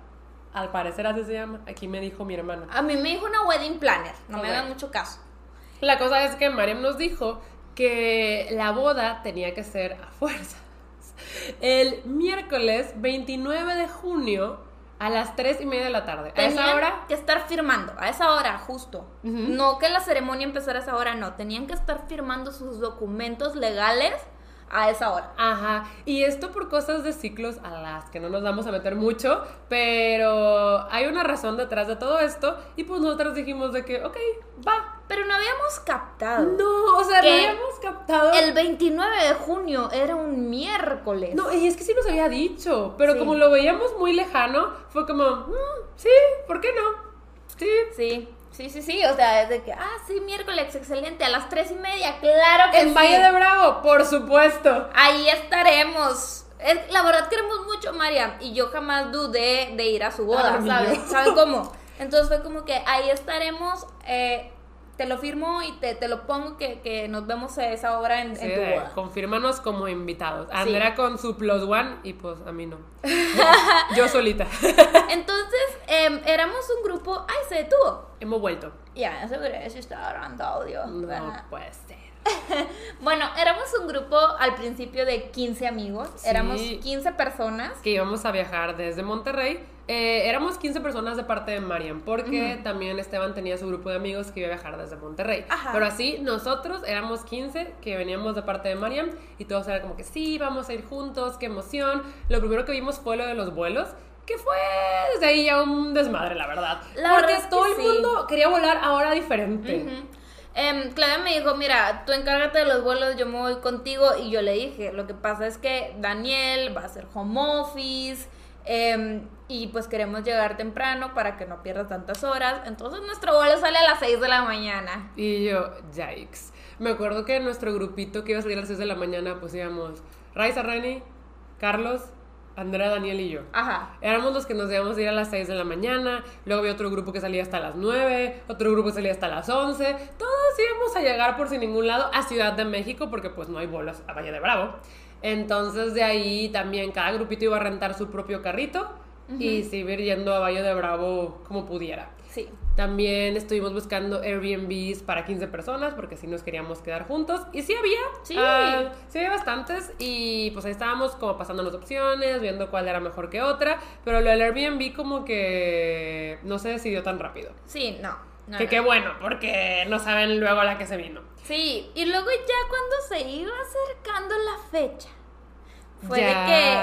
Al parecer así se llama. Aquí me dijo mi hermana. A mí me dijo una wedding planner, no me hagan mucho caso. La cosa es que Mariam nos dijo que la boda tenía que ser a fuerzas. El miércoles 29 de junio a las 3 y media de la tarde. A esa hora que estar firmando, a esa hora, justo. No que la ceremonia empezara a esa hora, no. Tenían que estar firmando sus documentos legales a esa hora. Ajá, y esto por cosas de ciclos a las que no nos vamos a meter mucho, pero hay una razón detrás de todo esto y pues nosotros dijimos de que, ok, va. Pero no habíamos captado. No, o sea, no habíamos captado. El 29 de junio era un miércoles. No, y es que sí nos había dicho, pero Sí. como lo veíamos muy lejano, fue como, "Mm, sí, ¿por qué no? Sí. Sí, sí, sí, sí. O sea, es de que, ah, sí, miércoles, excelente, a las tres y media, claro que En sí. Valle de Bravo, por supuesto. Ahí estaremos. Es- la verdad queremos mucho, Mariam. Y yo jamás dudé de ir a su boda, Ah, yo. ¿Saben cómo? Entonces fue como que ahí estaremos. eh, te lo firmo y te, te lo pongo que, que nos vemos a esa hora en, Sí, en tu boda. confírmanos como invitados. Sí. Andrea con su plus one y pues a mí no. Yo solita. Entonces, em, éramos un grupo. ¡Ay, se detuvo! Hemos vuelto. Ya, aseguré si estaba grabando audio. No ¿verdad? puede ser. Bueno, éramos un grupo al principio de 15 amigos. Sí. Éramos 15 personas. que íbamos a viajar desde Monterrey eh, éramos 15 personas de parte de Mariam, porque también Esteban tenía su grupo de amigos que iba a viajar desde Monterrey. Ajá. Pero así, nosotros éramos 15 que veníamos de parte de Mariam y todos eran como que sí, vamos a ir juntos, qué emoción. Lo primero que vimos fue lo de los vuelos. Que fue desde ahí ya un desmadre, la verdad. La porque verdad es que todo el sí. mundo quería volar ahora diferente. Em, Claudia me dijo, mira, tú encárgate de los vuelos, yo me voy contigo. Y yo le dije, lo que pasa es que Daniel va a hacer home office. em, y pues queremos llegar temprano para que no pierdas tantas horas. Entonces nuestro vuelo sale a las 6 de la mañana. Y yo, yikes. Me acuerdo que nuestro grupito que iba a salir a las 6 de la mañana, pues íbamos Raiza Rani, Carlos, Andrea, Daniel y yo. Ajá. Éramos los que nos íbamos a ir a las 6 de la mañana, luego había otro grupo que salía hasta las 9, otro grupo que salía hasta las 11. Todos íbamos a llegar por sin ningún lado a Ciudad de México porque pues no hay vuelos a Valle de Bravo. Entonces de ahí también cada grupito iba a rentar su propio carrito y se iba a ir yendo a Valle de Bravo como pudiera. Sí. También estuvimos buscando Airbnbs para 15 personas porque si nos queríamos quedar juntos. Y sí había. Sí. ah, sí había bastantes. Y pues ahí estábamos como pasando las opciones, viendo cuál era mejor que otra. Pero lo del Airbnb como que no se decidió tan rápido. Sí, no. no, que no. qué bueno, porque no saben luego la que se vino. Sí, y luego ya cuando se iba acercando la fecha, fue ya de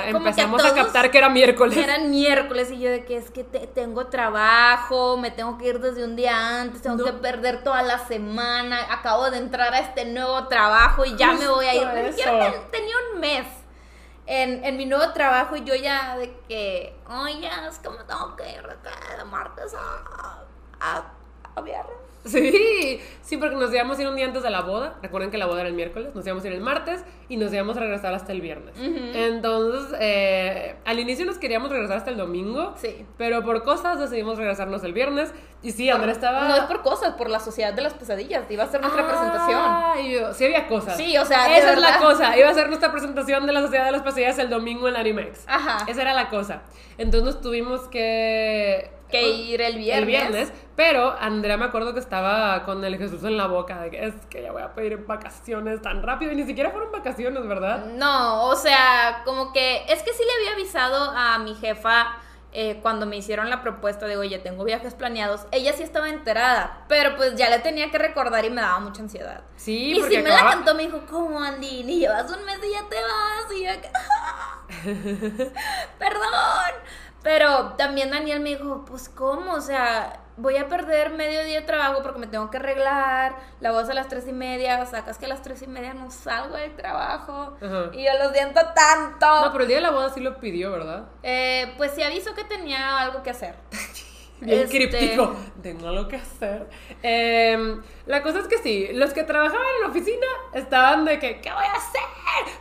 que como que empezamos a, todos captar que era miércoles. Eran miércoles y yo de que es que te- tengo trabajo, me tengo que ir desde un día antes, tengo No. que perder toda la semana, acabo de entrar a este nuevo trabajo y ya me voy a ir. Ni siquiera tenía un mes en, en mi nuevo trabajo y yo ya de que, oye, es que me tengo que ir de martes a, a, a viernes. Sí, sí, porque nos íbamos a ir un día antes de la boda. Recuerden que la boda era el miércoles. Nos íbamos a ir el martes y nos íbamos a regresar hasta el viernes. Entonces, eh, al inicio nos queríamos regresar hasta el domingo. Sí. Pero por cosas decidimos regresarnos el viernes. Y sí, Andrea estaba. No es por cosas, por la sociedad de las pesadillas, iba a ser nuestra presentación. Ah, yo- sí había cosas. Sí, o sea, Esa es la cosa. Iba a ser nuestra presentación de la Sociedad de las Pesadillas el domingo en Animex. Ajá. Esa era la cosa. Entonces nos tuvimos que... Que ir el viernes. El viernes. Pero Andrea me acuerdo que estaba con el Jesús en la boca de que es que ya voy a pedir vacaciones tan rápido. Y ni siquiera fueron vacaciones, ¿verdad? No, o sea, como que es que sí le había avisado a mi jefa eh, cuando me hicieron la propuesta de, oye, tengo viajes planeados. Ella sí estaba enterada, pero pues ya le tenía que recordar y me daba mucha ansiedad. Sí, y porque si me la cantó, me dijo, ¿cómo, Andy? Ni llevas un mes y ya te vas. Y yo, perdón. Pero también Daniel me dijo, pues, ¿cómo? O sea, voy a perder medio día de trabajo porque me tengo que arreglar. La voz a las tres y media, sacas que a las tres y media no salgo del trabajo. Ajá. Y yo lo siento tanto. No, pero el día de la boda sí lo pidió, ¿verdad? Eh, pues sí aviso que tenía algo que hacer. Bien Este- críptico. Tengo algo que hacer. Em, la cosa es que sí, los que trabajaban en la oficina estaban de que, ¿qué voy a hacer?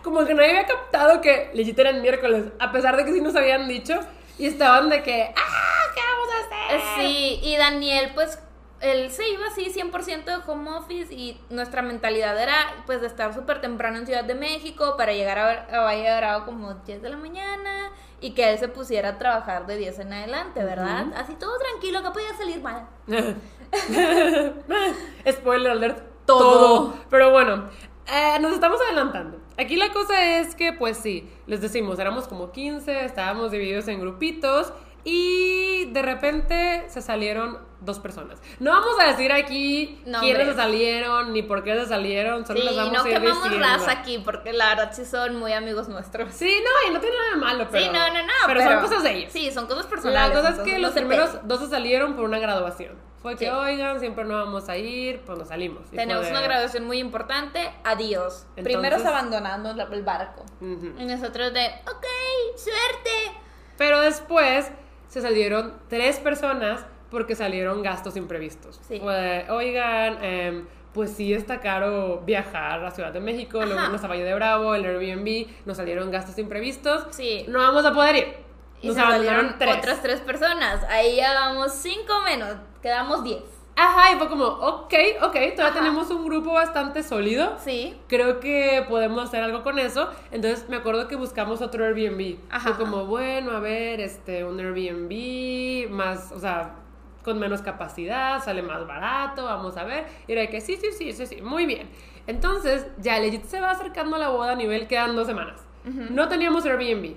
Como que nadie había captado que legit era el miércoles, a pesar de que sí nos habían dicho. Y estaban de que, ¡ah! ¿Qué vamos a hacer? Sí, y Daniel, pues, él se iba así 100% de home office y nuestra mentalidad era, pues, de estar súper temprano en Ciudad de México para llegar a, a Valle de Bravo como 10 de la mañana y que él se pusiera a trabajar de 10 en adelante, ¿verdad? Así todo tranquilo, que podía salir mal. Spoiler alert. Todo. Pero bueno, eh, nos estamos adelantando. Aquí la cosa es que, pues sí, les decimos, éramos como 15, estábamos divididos en grupitos y de repente se salieron dos personas. No vamos a decir aquí No, quiénes se salieron ni por qué se salieron, solo Sí, les vamos no a ir quemamos diciendo. raza aquí porque la verdad sí son muy amigos nuestros. Sí, no, y no tiene nada de malo, pero. sí, no, no, no. Pero, son cosas de ellos. Sí, son cosas La personales. cosa es que los primeros dos se salieron por una graduación. Fue que, Sí. oigan, siempre no vamos a ir, pues nos salimos. Tenemos de- una graduación muy importante. Adiós. Entonces- Primeros abandonando la- el barco. Y nosotros de, ok, suerte. Pero después se salieron tres personas porque salieron gastos imprevistos. Sí. Oigan, em, pues sí está caro viajar a Ciudad de México, luego irnos a Valle de Bravo, el Airbnb, nos salieron gastos imprevistos. Sí. No vamos a poder ir. Y Nos se abandonaron tres. otras tres personas. Ahí ya vamos cinco menos. Quedamos diez. Ajá, y fue como, ok, ok, todavía Ajá. tenemos un grupo bastante sólido. Sí. Creo que podemos hacer algo con eso. Entonces me acuerdo que buscamos otro Airbnb. Ajá. Fue como, bueno, a ver, este, un Airbnb más, o sea, con menos capacidad, sale más barato, vamos a ver. Y era de que sí, sí, sí, sí, sí, muy bien. Entonces, ya legit se va acercando a la boda a nivel, quedan dos semanas. No teníamos Airbnb.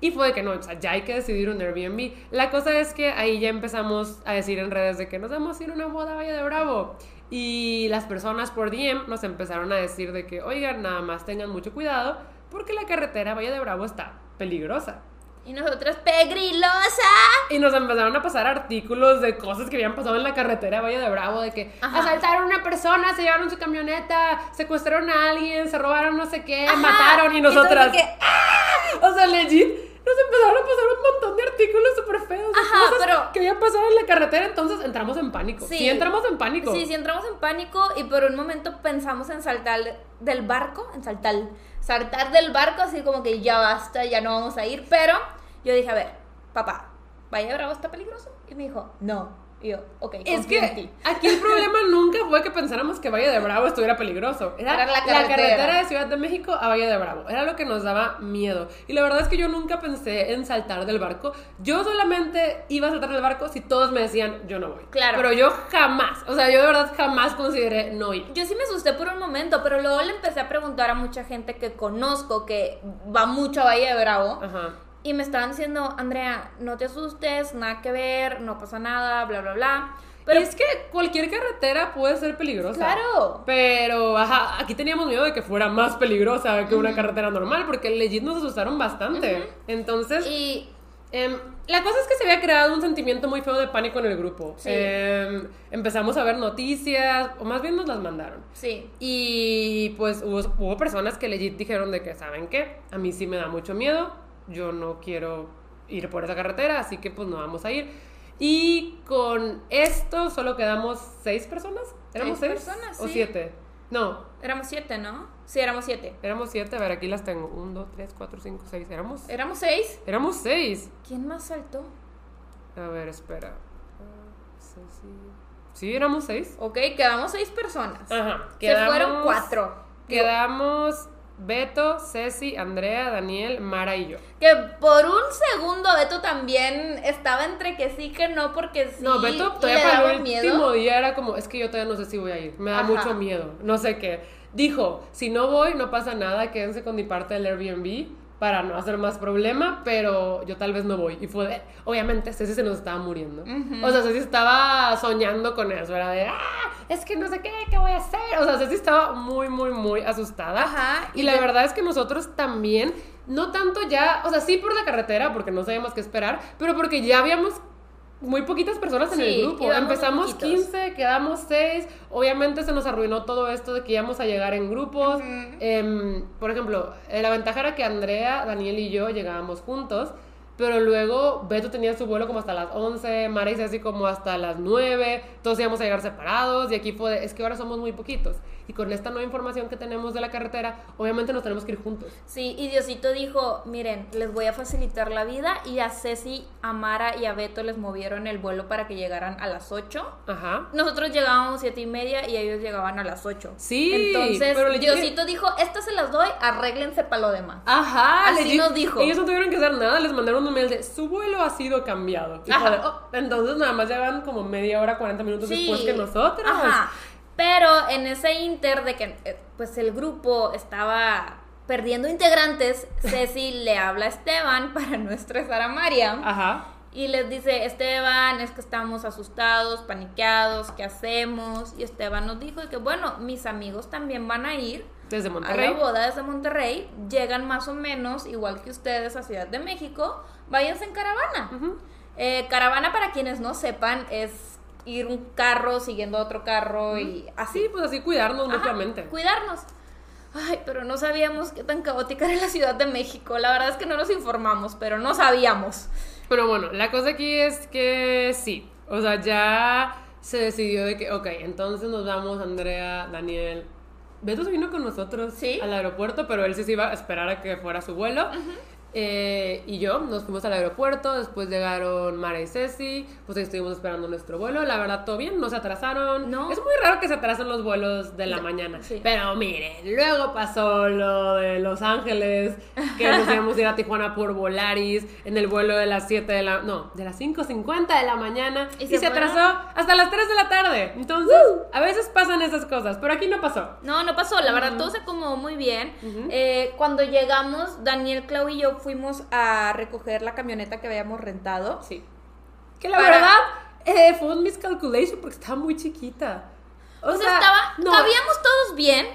Y fue de que no, o sea, ya hay que decidir un Airbnb. La cosa es que ahí ya empezamos a decir en redes de que nos vamos a ir a una boda a Valle de Bravo. Y las personas por DM nos empezaron a decir de que, oigan, nada más tengan mucho cuidado porque la carretera a Valle de Bravo está peligrosa. Y nosotros, pegrilosa. Y nos empezaron a pasar artículos de cosas que habían pasado en la carretera de Valle de Bravo, de que Ajá. asaltaron a una persona, se llevaron su camioneta, secuestraron a alguien, se robaron no sé qué, Ajá. mataron y nosotras... que, O sea, legit, nos empezaron a pasar un montón de artículos súper feos Ajá, cosas pero- que habían pasado en la carretera, entonces entramos en pánico. Sí, Sí. entramos en pánico. Sí, sí entramos en pánico y por un momento pensamos en saltar del barco, en saltar, saltar del barco, así como que ya basta, ya no vamos a ir, pero yo dije, a ver, papá, Valle de Bravo está peligroso. Y me dijo, no. Y yo, ok, Es confío en que ti. aquí el problema nunca fue que pensáramos que Valle de Bravo estuviera peligroso. Era, Era la la, carretera. carretera. de Ciudad de México a Valle de Bravo. Era lo que nos daba miedo. Y la verdad es que yo nunca pensé en saltar del barco. Yo solamente iba a saltar del barco si todos me decían, yo no voy. Claro. Pero yo jamás, o sea, yo de verdad jamás consideré no ir. Yo sí me asusté por un momento, pero luego le empecé a preguntar a mucha gente que conozco que va mucho a Valle de Bravo. Ajá. Y me estaban diciendo, Andrea, no te asustes, nada que ver, no pasa nada, bla, bla, bla. Pero es que cualquier carretera puede ser peligrosa. Claro. Pero, ajá, aquí teníamos miedo de que fuera más peligrosa que una carretera normal, porque legit nos asustaron bastante. Entonces, Y Em, la cosa es que se había creado un sentimiento muy feo de pánico en el grupo. Sí. Em, empezamos a ver noticias, o más bien nos las mandaron. sí, Y pues hubo, hubo personas que legit dijeron de que, ¿saben qué? A mí sí me da mucho miedo, yo no quiero ir por esa carretera, así que pues no vamos a ir. Y con esto solo quedamos seis personas. ¿Éramos Seis seis? personas, ¿O sí. siete? No, éramos siete, ¿no? Sí, éramos siete. éramos siete. A ver, aquí las tengo. Un, dos, tres, cuatro, cinco, seis. ¿Éramos? ¿Éramos seis? Éramos seis. ¿Quién más saltó? A ver, espera. Sí, éramos seis. Ok, quedamos seis personas. Ajá. Se fueron cuatro. Quedamos Beto, Ceci, Andrea, Daniel, Mara y yo. Que por un segundo Beto también estaba entre que sí que no, porque sí no, Beto todavía para el último miedo. día era como, es que yo todavía no sé si voy a ir. Me da Ajá. mucho miedo. No sé qué. Dijo, si no voy, no pasa nada, quédense con mi parte del Airbnb para no hacer más problema, pero yo tal vez no voy. Y fue, de- obviamente, Ceci se nos estaba muriendo. O sea, Ceci estaba soñando con eso, era de, ah, es que no sé qué, qué voy a hacer. O sea, Ceci estaba muy, muy, muy asustada. Ajá, Y y la de- verdad es que nosotros también, no tanto ya, o sea, sí por la carretera, porque no sabíamos qué esperar, pero porque ya habíamos muy poquitas personas en Sí, el grupo. Empezamos poquitos. 15, quedamos 6. Obviamente se nos arruinó todo esto de que íbamos a llegar en grupos. Em, por ejemplo, eh, la ventaja era que Andrea, Daniel y yo llegábamos juntos. Pero luego Beto tenía su vuelo como hasta las 11, Mara y Ceci como hasta las 9, todos íbamos a llegar separados y aquí fue, de, es que ahora somos muy poquitos. Y con esta nueva información que tenemos de la carretera, obviamente nos tenemos que ir juntos. Sí, y Diosito dijo, miren, les voy a facilitar la vida y a Ceci, a Mara y a Beto les movieron el vuelo para que llegaran a las 8. Ajá. Nosotros llegábamos siete y media y ellos llegaban a las 8. Sí, Entonces, pero le dije- Diosito dijo, estas se las doy, arréglense para lo demás. Ajá, Así nos dijo. Ellos no tuvieron que hacer nada, les mandaron un mail de su vuelo ha sido cambiado. Ajá. "Oh", entonces nada más llevan como media hora, 40 minutos después que nosotros. Ajá. Pero en ese inter de que eh, pues el grupo estaba perdiendo integrantes, Ceci le habla a Esteban para no estresar a Mariam. Ajá. Y les dice, Esteban, es que estamos asustados, paniqueados, ¿qué hacemos? Y Esteban nos dijo que, bueno, mis amigos también van a ir Desde a Monterrey. la boda desde Monterrey, llegan más o menos, igual que ustedes, a Ciudad de México, váyanse en caravana. Eh, caravana, para quienes no sepan, es ir un carro siguiendo otro carro y así. Sí, pues así cuidarnos Ajá, mutuamente. Cuidarnos. Ay, pero no sabíamos qué tan caótica era la Ciudad de México. La verdad es que no nos informamos, pero no sabíamos. Pero bueno, la cosa aquí es que sí. O sea, ya se decidió de que, ok, entonces nos vamos, Andrea, Daniel. Beto se vino con nosotros Sí. al aeropuerto, pero él sí se iba a esperar a que fuera su vuelo. Eh, y yo nos fuimos al aeropuerto, después llegaron Mara y Ceci, pues ahí estuvimos esperando nuestro vuelo. La verdad, todo bien, no se atrasaron. No. Es muy raro que se atrasen los vuelos de la mañana. sí. Pero miren, luego pasó lo de Los Ángeles, que nos íbamos a ir a Tijuana por Volaris en el vuelo de las 7 de la... No, de las 5.50 de la mañana. ¿Y Y, se atrasó hasta las 3 de la tarde. Entonces, a veces pasan esas cosas, pero aquí no pasó. No, no pasó, la verdad todo se acomodó muy bien. Eh, cuando llegamos, Daniel, Clau y yo fuimos a recoger la camioneta que habíamos rentado. Sí. Que la Para- verdad eh, fue un miscalculation porque estaba muy chiquita. O, O sea, sea, estaba, no, cabíamos todos bien,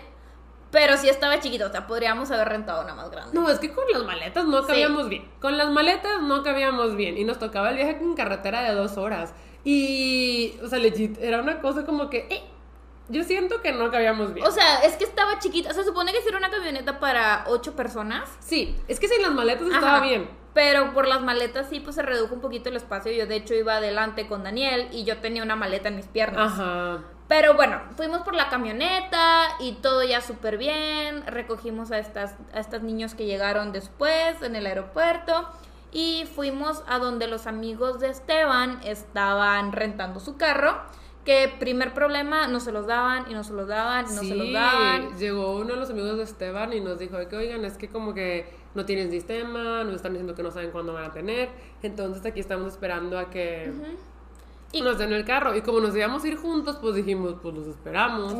pero sí estaba chiquito, o sea, podríamos haber rentado una más grande. No, es que con las maletas no Sí. cabíamos bien. Con las maletas no cabíamos bien. Y nos tocaba el viaje en carretera de dos horas. Y, o sea, legit, era una cosa como que, eh, yo siento que no cabíamos bien. O sea, es que estaba chiquita, se supone que era una camioneta para ocho personas. sí, es que sin las maletas estaba bien. Pero por las maletas sí, pues se redujo un poquito el espacio. Yo de hecho iba adelante con Daniel y yo tenía una maleta en mis piernas. Ajá. Pero bueno, fuimos por la camioneta y todo ya súper bien. Recogimos a estas, a estos niños que llegaron después en el aeropuerto. Y fuimos a donde los amigos de Esteban estaban rentando su carro. Que primer problema, no se los daban y no se los daban y no se los daban. llegó uno de los amigos de Esteban y nos dijo que, oigan, es que como que no tienen sistema, nos están diciendo que no saben cuándo van a tener. Entonces aquí estamos esperando a que Y- nos den el carro. Y como nos íbamos a ir juntos, pues dijimos, pues los esperamos.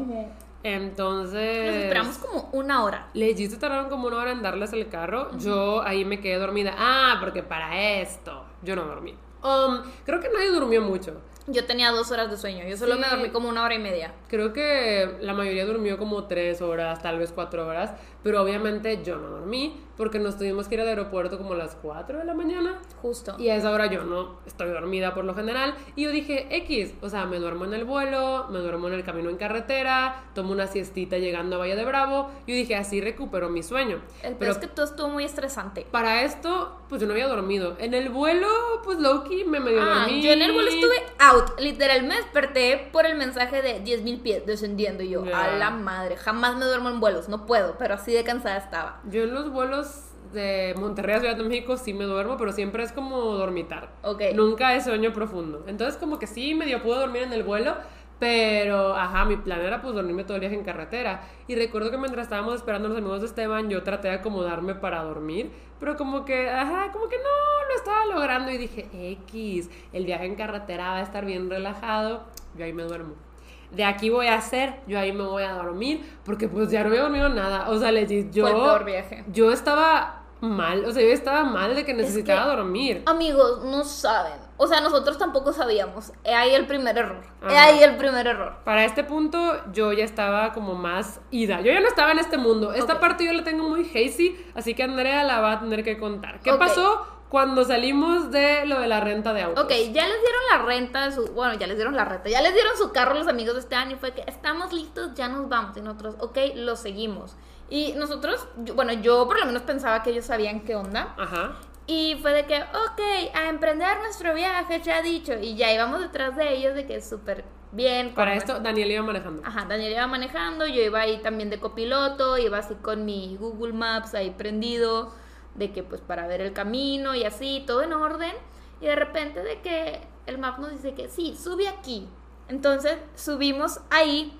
Entonces... Nos esperamos como una hora. Legit se tardaron como una hora en darles el carro. Yo ahí me quedé dormida. Ah, porque para esto yo no dormí. Um, creo que nadie durmió mucho. Yo tenía dos horas de sueño. Yo solo Sí. me dormí como una hora y media. Creo que la mayoría durmió como tres horas, tal vez cuatro horas. Pero obviamente yo no dormí porque nos tuvimos que ir al aeropuerto como a las 4 de la mañana. Justo. Y a esa hora yo no estoy dormida por lo general. Y yo dije, X, o sea, me duermo en el vuelo, me duermo en el camino en carretera, tomo una siestita llegando a Valle de Bravo. Yo dije, así recupero mi sueño. El Pero es que todo estuvo muy estresante. para esto, pues yo no había dormido. En el vuelo, pues Loki me medio Ah, dormí. yo en el vuelo estuve out. Literal, me desperté por el mensaje de 10.000 pies descendiendo. Y yo, a la madre, jamás me duermo en vuelos. No puedo, pero así de cansada estaba. Yo en los vuelos de Monterrey a Ciudad de México sí me duermo, pero siempre es como dormitar. Ok. Nunca es sueño profundo. Entonces como que sí, medio puedo dormir en el vuelo, pero ajá, mi plan era pues dormirme todo el viaje en carretera. Y recuerdo que mientras estábamos esperando a los amigos de Esteban, yo traté de acomodarme para dormir, pero como que, ajá, como que no lo estaba logrando y dije, X, el viaje en carretera va a estar bien relajado, yo ahí me duermo. De aquí voy a hacer, yo ahí me voy a dormir, porque pues ya no había dormido nada. O sea, legit, yo... Fue el peor viaje. Yo estaba mal, o sea, yo estaba mal de que necesitaba que- dormir. Amigos, no saben. O sea, nosotros tampoco sabíamos. He ahí el primer error. He ahí el primer error. Para este punto yo ya estaba como más ida. Yo ya no estaba en este mundo. Esta Ok. parte yo la tengo muy hazy, así que Andrea la va a tener que contar. ¿Qué pasó cuando salimos de lo de la renta de autos? Ok, ya les dieron la renta de su. Bueno, ya les dieron la renta. Ya les dieron su carro los amigos de Esteban y fue que estamos listos, ya nos vamos. Y nosotros, ok, lo seguimos. Y nosotros, yo- bueno, yo por lo menos pensaba que ellos sabían qué onda. Ajá. Y fue de que, ok, a emprender nuestro viaje, ya dicho. Y ya íbamos detrás de ellos de que súper bien. Para esto Daniel iba manejando. Ajá, Daniel iba manejando, yo iba ahí también de copiloto, iba así con mi Google Maps ahí prendido, de que pues para ver el camino y así, todo en orden. Y de repente de que el map nos dice que sí, sube aquí. Entonces subimos ahí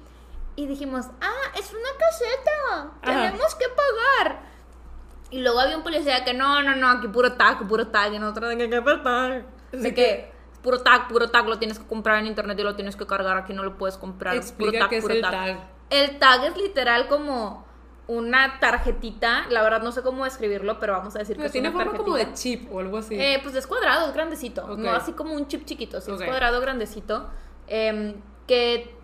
y dijimos, ah, es una caseta, Ajá. tenemos que pagar. Y luego había un policía que no, no, no, aquí puro tag, puro tag, y nosotros de que, ¿qué tag? De que puro tag, puro tag, lo tienes que comprar en internet y lo tienes que cargar, aquí no lo puedes comprar. Explica puro tag, qué es puro el tag. El tag es literal como una tarjetita, la verdad no sé cómo describirlo, pero vamos a decir Pero que es tiene una forma como tarjetita. de chip o algo así. Eh, pues es cuadrado, es grandecito, no así como un chip chiquito, sí, es cuadrado, grandecito, em, que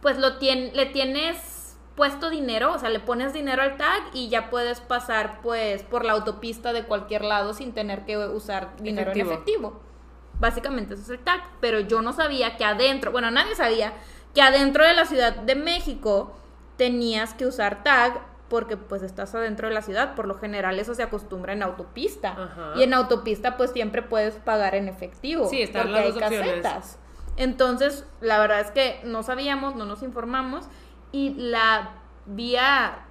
pues lo le tienes puesto dinero, o sea, le pones dinero al tag y ya puedes pasar pues por la autopista de cualquier lado sin tener que usar dinero Efectivo. en efectivo. Básicamente eso es el tag, pero yo no sabía que adentro, bueno, nadie sabía que adentro de la Ciudad de México tenías que usar tag porque pues estás adentro de la ciudad, por lo general eso se acostumbra en autopista. Ajá. Y en autopista pues siempre puedes pagar en efectivo. Sí, están porque las hay dos opciones. casetas. Entonces, la verdad es que no sabíamos, no nos informamos y la vía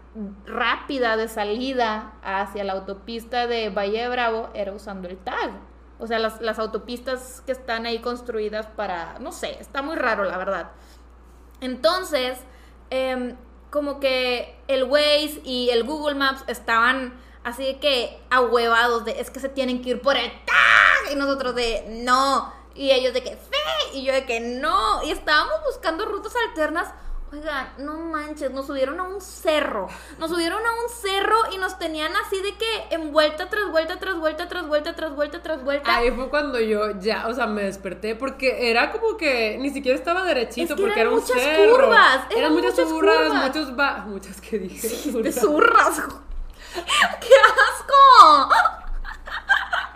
rápida de salida hacia la autopista de Valle de Bravo era usando el tag. O sea, las, las autopistas que están ahí construidas para, no sé, está muy raro la verdad. Entonces, em, como que el Waze y el Google Maps estaban así de que ahuevados de es que se tienen que ir por el tag y nosotros de no y ellos de que sí y yo de que no y estábamos buscando rutas alternas Oigan, no manches, nos subieron a un cerro. Nos subieron a un cerro y nos tenían así de que en vuelta tras vuelta, tras vuelta, tras vuelta, tras vuelta, tras vuelta. Ahí fue cuando yo ya, o sea, me desperté porque era como que ni siquiera estaba derechito Es que porque eran era un muchas cerro. curvas, eran, eran muchas muchas curvas, curvas. muchos va, muchas que dije. curvas. zurras. ¡Qué asco!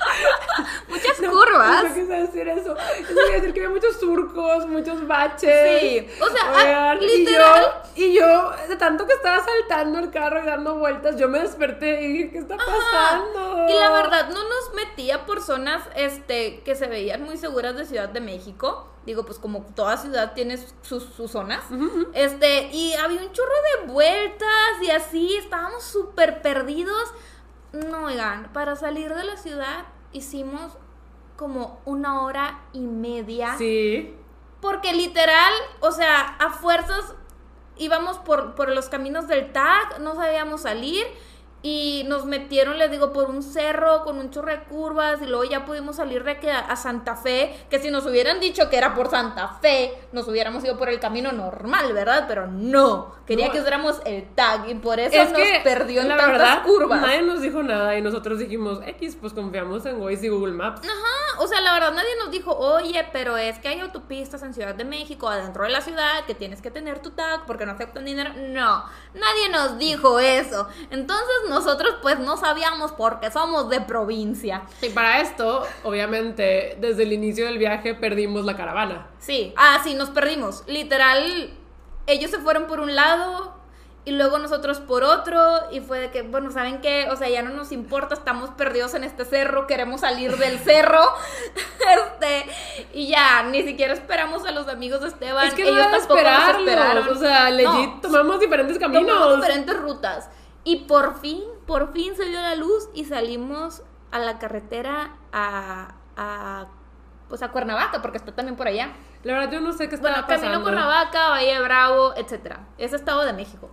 Muchas curvas. No quise decir eso. Quería decir que había muchos surcos, muchos baches. Sí, o sea, Oigan, ah, literal. Y yo, y yo, de tanto que estaba saltando el carro y dando vueltas, yo me desperté y dije, ¿qué está pasando? Y la verdad, no nos metía por zonas este, que se veían muy seguras de Ciudad de México. Digo, pues como toda ciudad tiene sus, sus zonas. Este, y había un chorro de vueltas y así, estábamos súper perdidos. No, oigan, para salir de la ciudad hicimos como una hora y media. Sí. Porque literal, o sea, a fuerzas íbamos por, por los caminos del TAC, no sabíamos salir y nos metieron, les digo, por un cerro con un chorro de curvas y luego ya pudimos salir de aquí a, Santa Fe, que si nos hubieran dicho que era por Santa Fe, nos hubiéramos ido por el camino normal, ¿verdad? Pero no, quería No. que usáramos el TAC y por eso Es nos que, perdió en la tantas verdad, curvas. nadie nos dijo nada y nosotros dijimos, X, pues confiamos en Waze y Google Maps. Ajá, o sea, la verdad nadie nos dijo, oye, pero es que hay autopistas en Ciudad de México, adentro de la ciudad, que tienes que tener tu tag porque no aceptan dinero. No, nadie nos dijo eso. Entonces nosotros pues no sabíamos porque somos de provincia. Y para esto, obviamente, desde el inicio del viaje perdimos la caravana. Sí, ah, sí, nos perdimos. Literal, ellos se fueron por un lado y luego nosotros por otro y fue de que, bueno, ¿saben qué? O sea, ya no nos importa, estamos perdidos en este cerro, queremos salir del cerro. este, y ya, ni siquiera esperamos a los amigos de Esteban. es que no ellos tampoco nos esperaron. O sea, legit, No, tomamos diferentes caminos. tomamos diferentes rutas. Y por fin, por fin se vio la luz y salimos a la carretera a, a pues a Cuernavaca, porque está también por allá. La verdad, yo no sé qué estaba Bueno, Camino pasando. Cuernavaca, Valle Bravo, etcétera. Es Estado de México.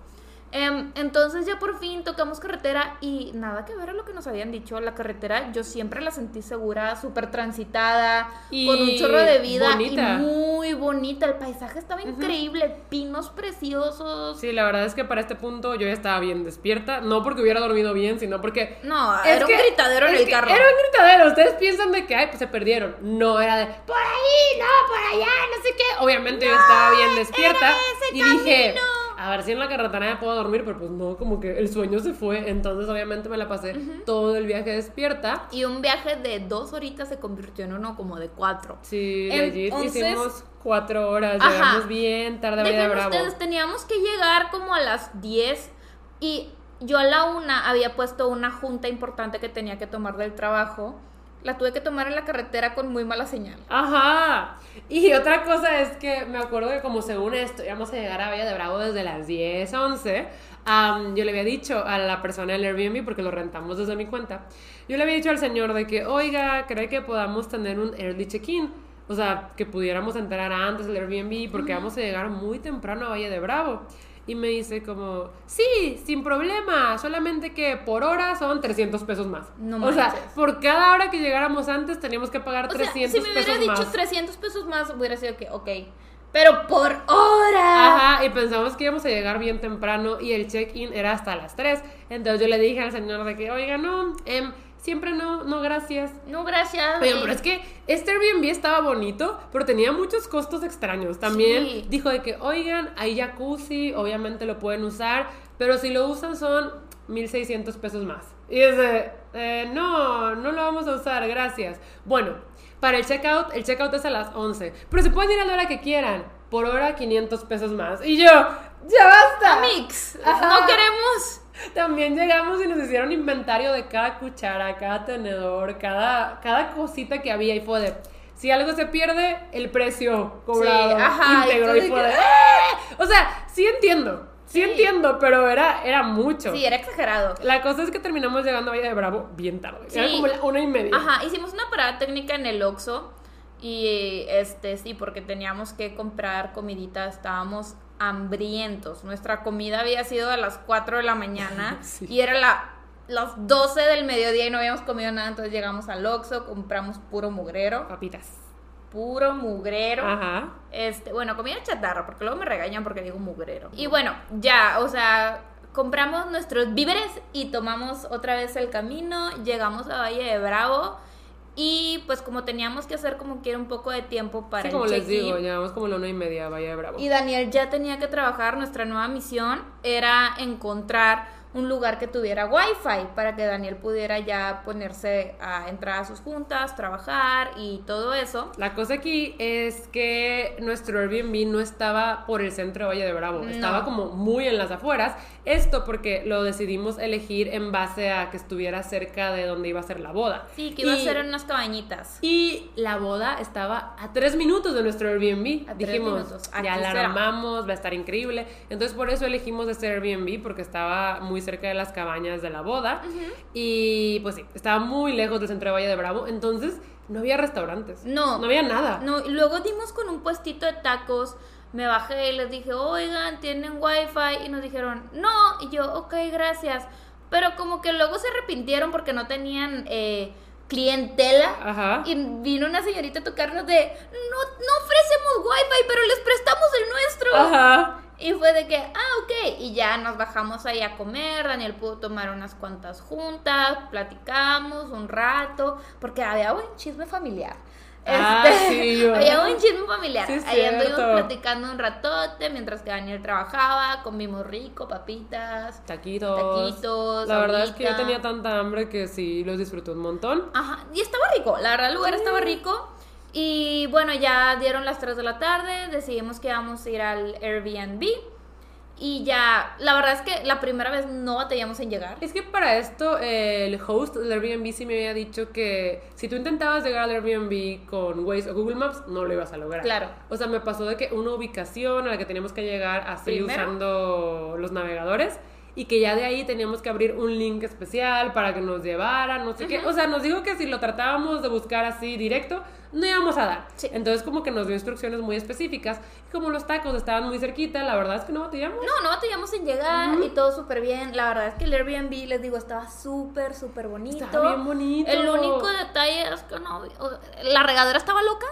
Em, entonces ya por fin tocamos carretera y nada que ver a lo que nos habían dicho. La carretera yo siempre la sentí segura, súper transitada, Y con un chorro de vida bonita. y muy bonita. El paisaje estaba increíble, pinos preciosos. Sí, la verdad es que para este punto yo ya estaba bien despierta. No porque hubiera dormido bien, sino porque. No, Es era que- un gritadero en el carro. Era un gritadero. Ustedes piensan de que, ay, pues se perdieron. No, era de, por ahí, no, por allá, no sé qué. Obviamente yo estaba bien despierta. y dije, a ver si en la carretera me puedo dormir, pero pues no, como que el sueño se fue. Entonces, obviamente, me la pasé todo el viaje despierta. Y un viaje de dos horitas se convirtió en uno como de cuatro. Sí, Entonces- hicimos cuatro horas. Ajá. Llegamos bien tarde a de Bravo. ustedes, teníamos que llegar como a las 10 y yo a la una había puesto una junta importante que tenía que tomar del trabajo. La tuve que tomar en la carretera con muy mala señal. Ajá. Y otra cosa es que me acuerdo que como según esto íbamos a llegar a Valle de Bravo desde las 10, 11, am, yo le había dicho a la persona del Airbnb, porque lo rentamos desde mi cuenta, yo le había dicho al señor de que, oiga, ¿cree que podamos tener un early check-in? O sea, que pudiéramos entrar antes del Airbnb porque vamos a llegar muy temprano a Valle de Bravo. Y me dice como, sí, sin problema, solamente que por hora son 300 pesos más. No o sea, por cada hora que llegáramos antes teníamos que pagar O sea, 300 si me hubiera pesos dicho más. 300 pesos más, hubiera sido que, ok. Pero por hora. Ajá, y pensamos que íbamos a llegar bien temprano y el check-in era hasta las 3. Entonces yo le dije al señor de que, oiga, no, em, siempre no, no, gracias. No, gracias. Oigan, pero es que este Airbnb estaba bonito, pero tenía muchos costos extraños. También Sí. dijo de que, oigan, hay jacuzzi, obviamente lo pueden usar, pero si lo usan son 1600 pesos más. Y es de, "Eh, no, no lo vamos a usar, gracias. Bueno, para el checkout, el checkout es a las 11, pero se pueden ir a la hora que quieran, por hora 500 pesos más. Y yo, ya basta. Mix. Ajá. No queremos. También llegamos y nos hicieron inventario de cada cuchara, cada tenedor, cada, cada cosita que había y fue de, si algo se pierde, el precio cobrado Sí, ajá, y fue de que, "Ah". O sea, sí entiendo, sí, Sí. entiendo, pero era, era mucho. Sí, era exagerado. La cosa es que terminamos llegando a Valle de Bravo bien tarde, era como la una y media. Ajá, hicimos una parada técnica en el Oxxo y este sí, porque teníamos que comprar comidita, estábamos hambrientos. Nuestra comida había sido a las 4 de la mañana Sí. y era la las 12 del mediodía y no habíamos comido nada, entonces llegamos al Oxxo, compramos puro mugrero, Papitas. puro mugrero. Ajá. Este, bueno, comida chatarra, porque luego me regañan porque digo mugrero. Y bueno, ya, o sea, compramos nuestros víveres y tomamos otra vez el camino, llegamos a Valle de Bravo y pues como teníamos que hacer como quiera un poco de tiempo para Sí, el como les digo, llevamos como la una y media, vaya de bravo. y Daniel ya tenía que trabajar, nuestra nueva misión era encontrar un lugar que tuviera wifi para que Daniel pudiera ya ponerse a entrar a sus juntas, trabajar y todo eso. La cosa aquí es que nuestro Airbnb no estaba por el centro de Valle de Bravo, No. estaba como muy en las afueras. Esto porque lo decidimos elegir en base a que estuviera cerca de donde iba a ser la boda. Sí, que iba a ser en unas cabañitas. Y la boda estaba a tres minutos de nuestro Airbnb. A tres Dijimos, minutos. Aquí ya la será. armamos, va a estar increíble. Entonces por eso elegimos este Airbnb, porque estaba muy cerca de las cabañas de la boda. Y pues sí, estaba muy lejos del centro de Valle de Bravo. Entonces no había restaurantes. No. No había nada. No, y luego dimos con un puestito de tacos. Me bajé y les dije, oigan, ¿tienen wifi? Y nos dijeron, no. Y yo, ok, gracias. Pero como que luego se arrepintieron porque no tenían eh, clientela. Ajá. Y vino una señorita a tocarnos de, no, no ofrecemos wifi, pero les prestamos el nuestro. Ajá. Y fue de que, ah, ok. Y ya nos bajamos ahí a comer. Daniel pudo tomar unas cuantas juntas. Platicamos un rato. Porque había buen chisme familiar. Ah, Este, sí, yo- había buen chisme familiar. Sí, ahí anduvimos platicando un ratote mientras que Daniel trabajaba. Comimos rico, papitas. Taquitos. Taquitos, La verdad es que yo tenía tanta hambre que sí los disfruté un montón. Ajá, y estaba rico, la verdad el lugar estaba rico. Y bueno, ya dieron las 3 de la tarde, decidimos que íbamos a ir al Airbnb. Y ya, la verdad es que la primera vez no batallamos en llegar. Es que para esto eh, el host del Airbnb sí me había dicho que si tú intentabas llegar al Airbnb con Waze o Google Maps, no lo ibas a lograr. Claro. O sea, me pasó de que una ubicación a la que teníamos que llegar así Primero. usando los navegadores y que ya de ahí teníamos que abrir un link especial para que nos llevara, no sé qué. O sea, nos dijo que si lo tratábamos de buscar así directo, no íbamos a dar. Sí. Entonces como que nos dio instrucciones muy específicas. Y como los tacos estaban muy cerquita, la verdad es que no batallamos. No, no batallamos en llegar y todo súper bien. La verdad es que el Airbnb, les digo, estaba súper, súper bonito. Estaba bien bonito. El único detalle es que no, la regadera estaba loca.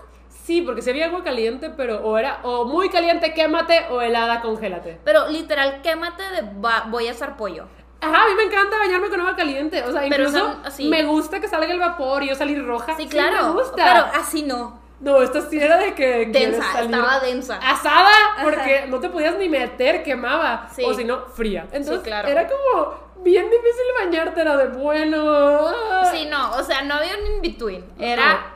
Sí, porque si había agua caliente, pero o era o muy caliente, quémate, o helada, congélate. Pero literal, quémate de va- voy a hacer pollo. Ajá, a mí me encanta bañarme con agua caliente. O sea, Pero incluso son así. me gusta que salga el vapor y yo salir roja. Sí, claro. me gusta. Pero así no. No, esta sí era de que. Densa, salir estaba densa. Asada, porque no te podías ni meter, quemaba. Sí. O si no, fría. Entonces, claro. era como bien difícil bañarte, era de bueno. Sí, no, o sea, no había un in-between. Era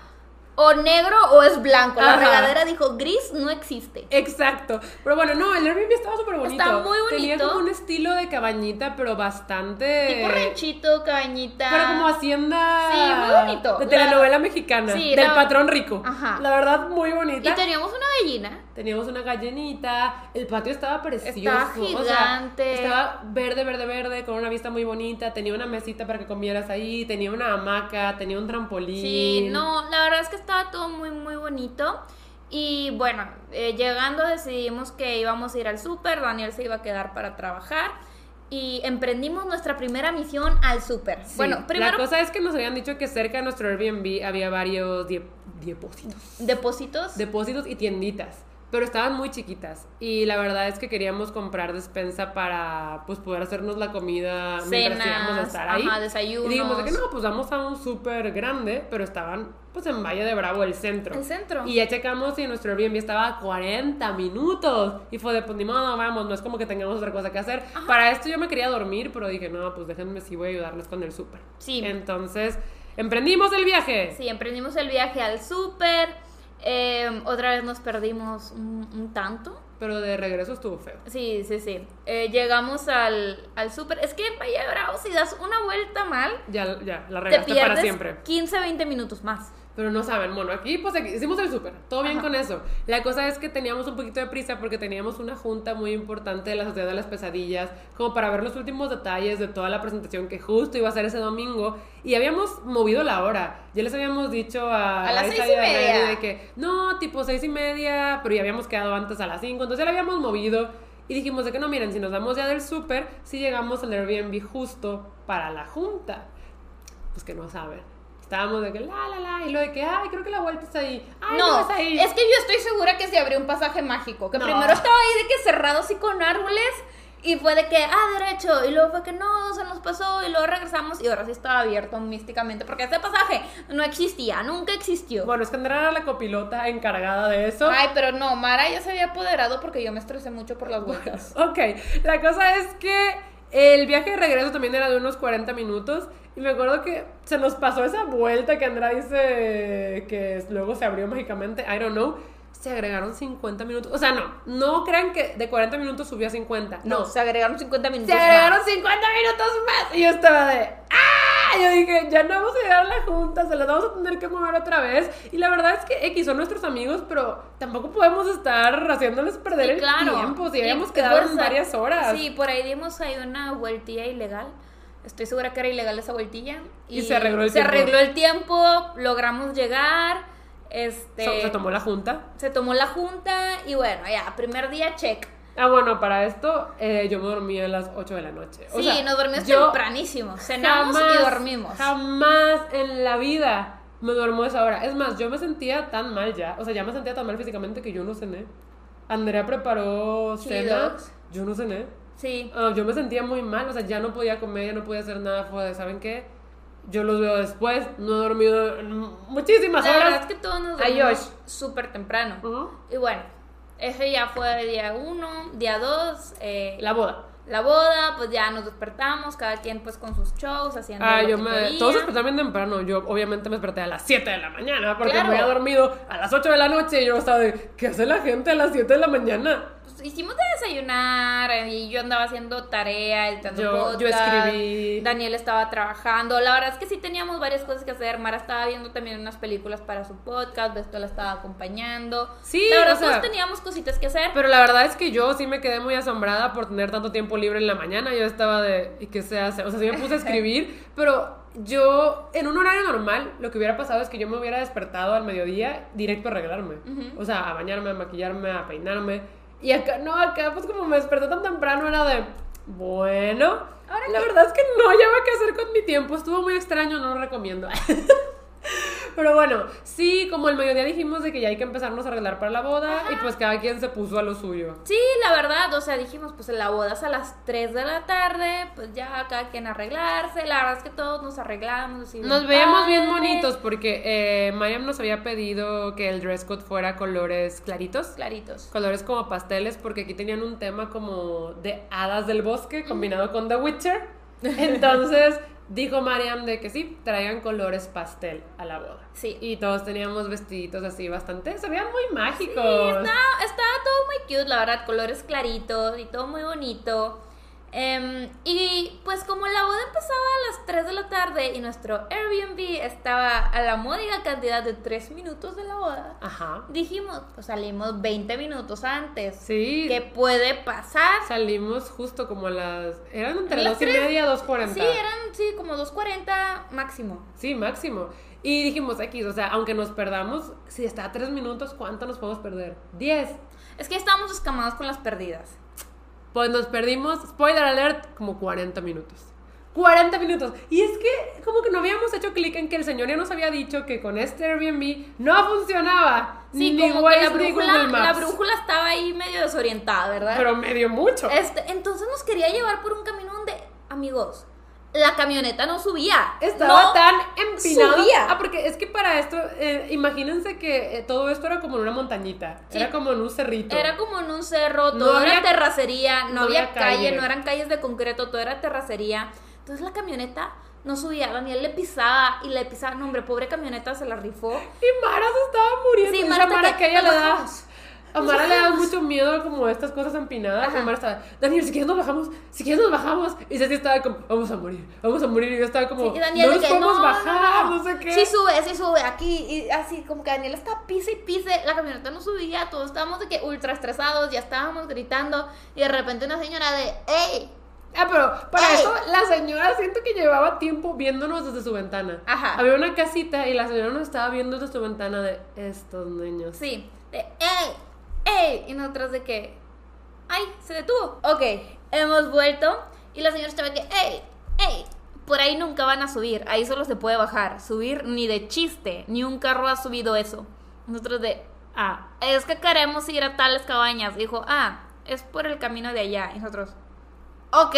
o negro o es blanco. La Ajá. regadera dijo gris no existe. Exacto. Pero bueno, no, el Airbnb estaba súper bonito. Está muy Tenía bonito. como un estilo de cabañita, pero bastante. Tipo ranchito, cabañita. Pero como hacienda. Sí, muy bonito. De La- telenovela mexicana. Sí, del la- patrón rico. Ajá. La verdad, muy bonita. Y teníamos una gallina. Teníamos una gallinita. El patio estaba precioso. Estaba o sea, gigante. estaba verde, verde, verde, con una vista muy bonita. Tenía una mesita para que comieras ahí. Tenía una hamaca. Tenía un trampolín. Sí, no, la verdad es que estaba todo muy, muy bonito. Y bueno, eh, llegando decidimos que íbamos a ir al súper, Daniel se iba a quedar para trabajar y emprendimos nuestra primera misión al súper. Sí, Bueno, primero La cosa es que nos habían dicho que cerca de nuestro Airbnb había varios depósitos. depósitos. depósitos y tienditas. Pero estaban muy chiquitas. Y la verdad es que queríamos comprar despensa para pues poder hacernos la comida mientras Cenas, íbamos a estar ahí. ajá, desayunos. Y dijimos de que no, pues vamos a un súper grande, pero estaban pues en Valle de Bravo, el centro. El centro. Y ya checamos y nuestro Airbnb estaba a 40 minutos. Y fue de, pues ni modo, vamos, no es como que tengamos otra cosa que hacer. Para esto yo me quería dormir, pero dije, no, pues déjenme si voy a ayudarles con el súper. Sí. Entonces, emprendimos el viaje. Sí, emprendimos el viaje al súper. Eh, otra vez nos perdimos un, un tanto. Pero de regreso estuvo feo. Sí, sí, sí. Eh, llegamos al, al súper. Es que en Valle Bravo, si das una vuelta mal, Ya, ya, la te regaste para siempre. 15, 20 minutos más. Pero no saben, bueno, aquí pues aquí hicimos el súper, todo bien Ajá. con eso. La cosa es que teníamos un poquito de prisa porque teníamos una junta muy importante de la Sociedad de las Pesadillas, como para ver los últimos detalles de toda la presentación que justo iba a ser ese domingo. Y habíamos movido la hora. Ya les habíamos dicho a, A las seis y media. de que no, tipo seis y media, pero ya habíamos quedado antes a las cinco, entonces ya la habíamos movido. Y dijimos de que no, miren, si nos vamos ya del súper, si llegamos al Airbnb justo para la junta. Pues que no saben. Estábamos de que la, la, la, y lo de que, ay, creo que la vuelta está ahí. Ay, no, no es ahí. es que yo estoy segura que se abrió un pasaje mágico. Que No. primero estaba ahí de que cerrado así con árboles. Y fue de que, ah, derecho. Y luego fue que no, se nos pasó. Y luego regresamos. Y ahora sí estaba abierto místicamente. Porque ese pasaje no existía, nunca existió. Bueno, es que Andrea era la copilota encargada de eso. Ay, pero no, Mara ya se había apoderado porque yo me estresé mucho por las vueltas. Ok, la cosa es que el viaje de regreso también era de unos 40 minutos. Y me acuerdo que se nos pasó esa vuelta que Andrea dice que luego se abrió mágicamente. I don't know. Se agregaron 50 minutos. O sea, no, no crean que de 40 minutos subió a 50. No, No, se agregaron 50 minutos. se agregaron más. 50 minutos más. Y yo estaba de. ¡Ah! Yo dije, ya no vamos a llegar a la junta, se las vamos a tener que mover otra vez. Y la verdad es que X son nuestros amigos, pero tampoco podemos estar haciéndoles perder Sí, el tiempo. Si habíamos que quedado en varias horas. Sí, por ahí dimos ahí una vueltilla ilegal. Estoy segura que era ilegal esa vueltilla. Y se arregló el se tiempo. arregló el tiempo, logramos llegar. Este, Se, se tomó la junta. se tomó la junta y bueno, ya, primer día check. Ah, bueno, para esto eh, yo me dormí a las 8 de la noche. O Sí, sea, nos dormimos tempranísimo. Cenamos y dormimos. Jamás en la vida me duermo a esa hora. Es más, yo me sentía tan mal ya. O sea, ya me sentía tan mal físicamente que yo no cené. Andrea preparó cena. dogs. Yo no cené. Sí. Ah, yo me sentía muy mal. O sea, ya no podía comer, ya no podía hacer nada. Fue de, ¿saben qué? Yo los veo después. No he dormido muchísimas La verdad horas. es que todos nos dormimos súper temprano. Ujú. Y bueno, ese ya fue día uno, día dos, eh, La boda. la boda, pues ya nos despertamos, cada quien pues con sus shows, haciendo Ah, lo yo que me. quería. Todos despertaron bien temprano. Yo, obviamente, me desperté a las 7 de la mañana porque Claro. me había dormido a las 8 de la noche y yo estaba de. ¿Qué hace la gente a las 7 de la mañana? Pues, hicimos de desayunar eh, y yo andaba haciendo tarea, editando Yo- podcast, yo escribí. Daniel estaba trabajando. La verdad es que sí teníamos varias cosas que hacer. Mara estaba viendo también unas películas para su podcast, Besto la estaba acompañando. Sí, la verdad o sea, todos teníamos cositas que hacer. Pero la verdad es que yo sí me quedé muy asombrada por tener tanto tiempo libre en la mañana. Yo estaba de. ¿Y qué se hace? O sea, sí me puse a escribir, pero yo, en un horario normal, lo que hubiera pasado es que yo me hubiera despertado al mediodía directo a arreglarme. O sea, a bañarme, a maquillarme, a peinarme. Y acá, no, acá, pues como me desperté tan temprano, era de. Bueno. Ahora la verdad es que no hallaba qué hacer con mi tiempo. Estuvo muy extraño, no lo recomiendo. Pero bueno, sí, como el mediodía dijimos de que ya hay que empezarnos a arreglar para la boda y pues cada quien se puso a lo suyo. Sí, la verdad, o sea, dijimos, pues la boda es a las 3 de la tarde, pues ya cada quien arreglarse, la verdad es que todos nos arreglamos. así bien Nos veíamos bien bonitos porque eh, Mariam nos había pedido que el dress code fuera colores claritos. Claritos. Colores como pasteles porque aquí tenían un tema como de hadas del bosque combinado con The Witcher. Entonces dijo Mariam de que sí, traigan colores pastel a la boda. Sí. Y todos teníamos vestiditos así bastante, se veían muy mágicos. Sí, estaba, estaba todo muy cute, la verdad, colores claritos y todo muy bonito. Em, y pues como la boda empezaba a las 3 de la tarde y nuestro Airbnb estaba a la módica cantidad de 3 minutos de la boda, Ajá. dijimos, pues salimos 20 minutos antes. Sí. ¿Qué puede pasar? Salimos justo como a las. Eran entre las dos y tres. media, dos cuarenta. Sí, eran sí, como 2.40 máximo. Sí, máximo. Y dijimos X, o sea, aunque nos perdamos, si está a tres minutos, ¿cuánto nos podemos perder? Diez. Es que estábamos escamados con las perdidas. Pues nos perdimos, spoiler alert, como 40 minutos. 40 minutos. Y es que como que no habíamos hecho clic en que el señor ya nos había dicho que con este Airbnb no funcionaba. Sí, ni como que la Waze ni brújula, Google la brújula estaba ahí medio desorientada, ¿verdad? Pero medio mucho. Este, entonces nos quería llevar por un camino donde, amigos, la camioneta no subía. Estaba No tan empinado. subía. Ah, porque es que para esto, eh, imagínense que eh, todo esto era como en una montañita. Sí. Era como en un cerrito. Era como en un cerro, No todo era había- terracería, no, no había, calle, calle. no eran calles de concreto, todo era terracería. Entonces la camioneta no subía, Daniel le pisaba y le pisaba, no hombre, pobre camioneta se la rifó. Y Mara se estaba muriendo. Sí, Mara Mara que- que ella le da. Bajamos. A Mara le da mucho miedo como estas cosas empinadas. Ajá. Y Mara estaba, Daniel, si quieres nos bajamos, si quieres nos bajamos. Y Ceci estaba como, vamos a morir, vamos a morir. Y yo estaba como, Sí, Daniel no nos que, podemos no, bajar, no, no, sé qué. Sí sube, sí sube, aquí, y así, como que Daniel está pise y pise, la camioneta no subía, todos estábamos de que ultra estresados, ya estábamos gritando, y de repente una señora de, ¡Ey! Ah, pero para ¡Ey! eso la señora siento que llevaba tiempo viéndonos desde su ventana. Ajá. Había una casita y la señora nos estaba viendo desde su ventana de estos niños. Sí, de, ¡Ey! ¡Ey! Y nosotros de que, ¡ay! Se detuvo. Ok, hemos vuelto, y la señora estaba de que, ¡Ey! ¡Ey! por ahí nunca van a subir, ahí solo se puede bajar. Subir ni de chiste, ni un carro ha subido eso. Nosotros de, ah, es que queremos ir a tales cabañas. Dijo, ah, es por el camino de allá. Y nosotros, ok.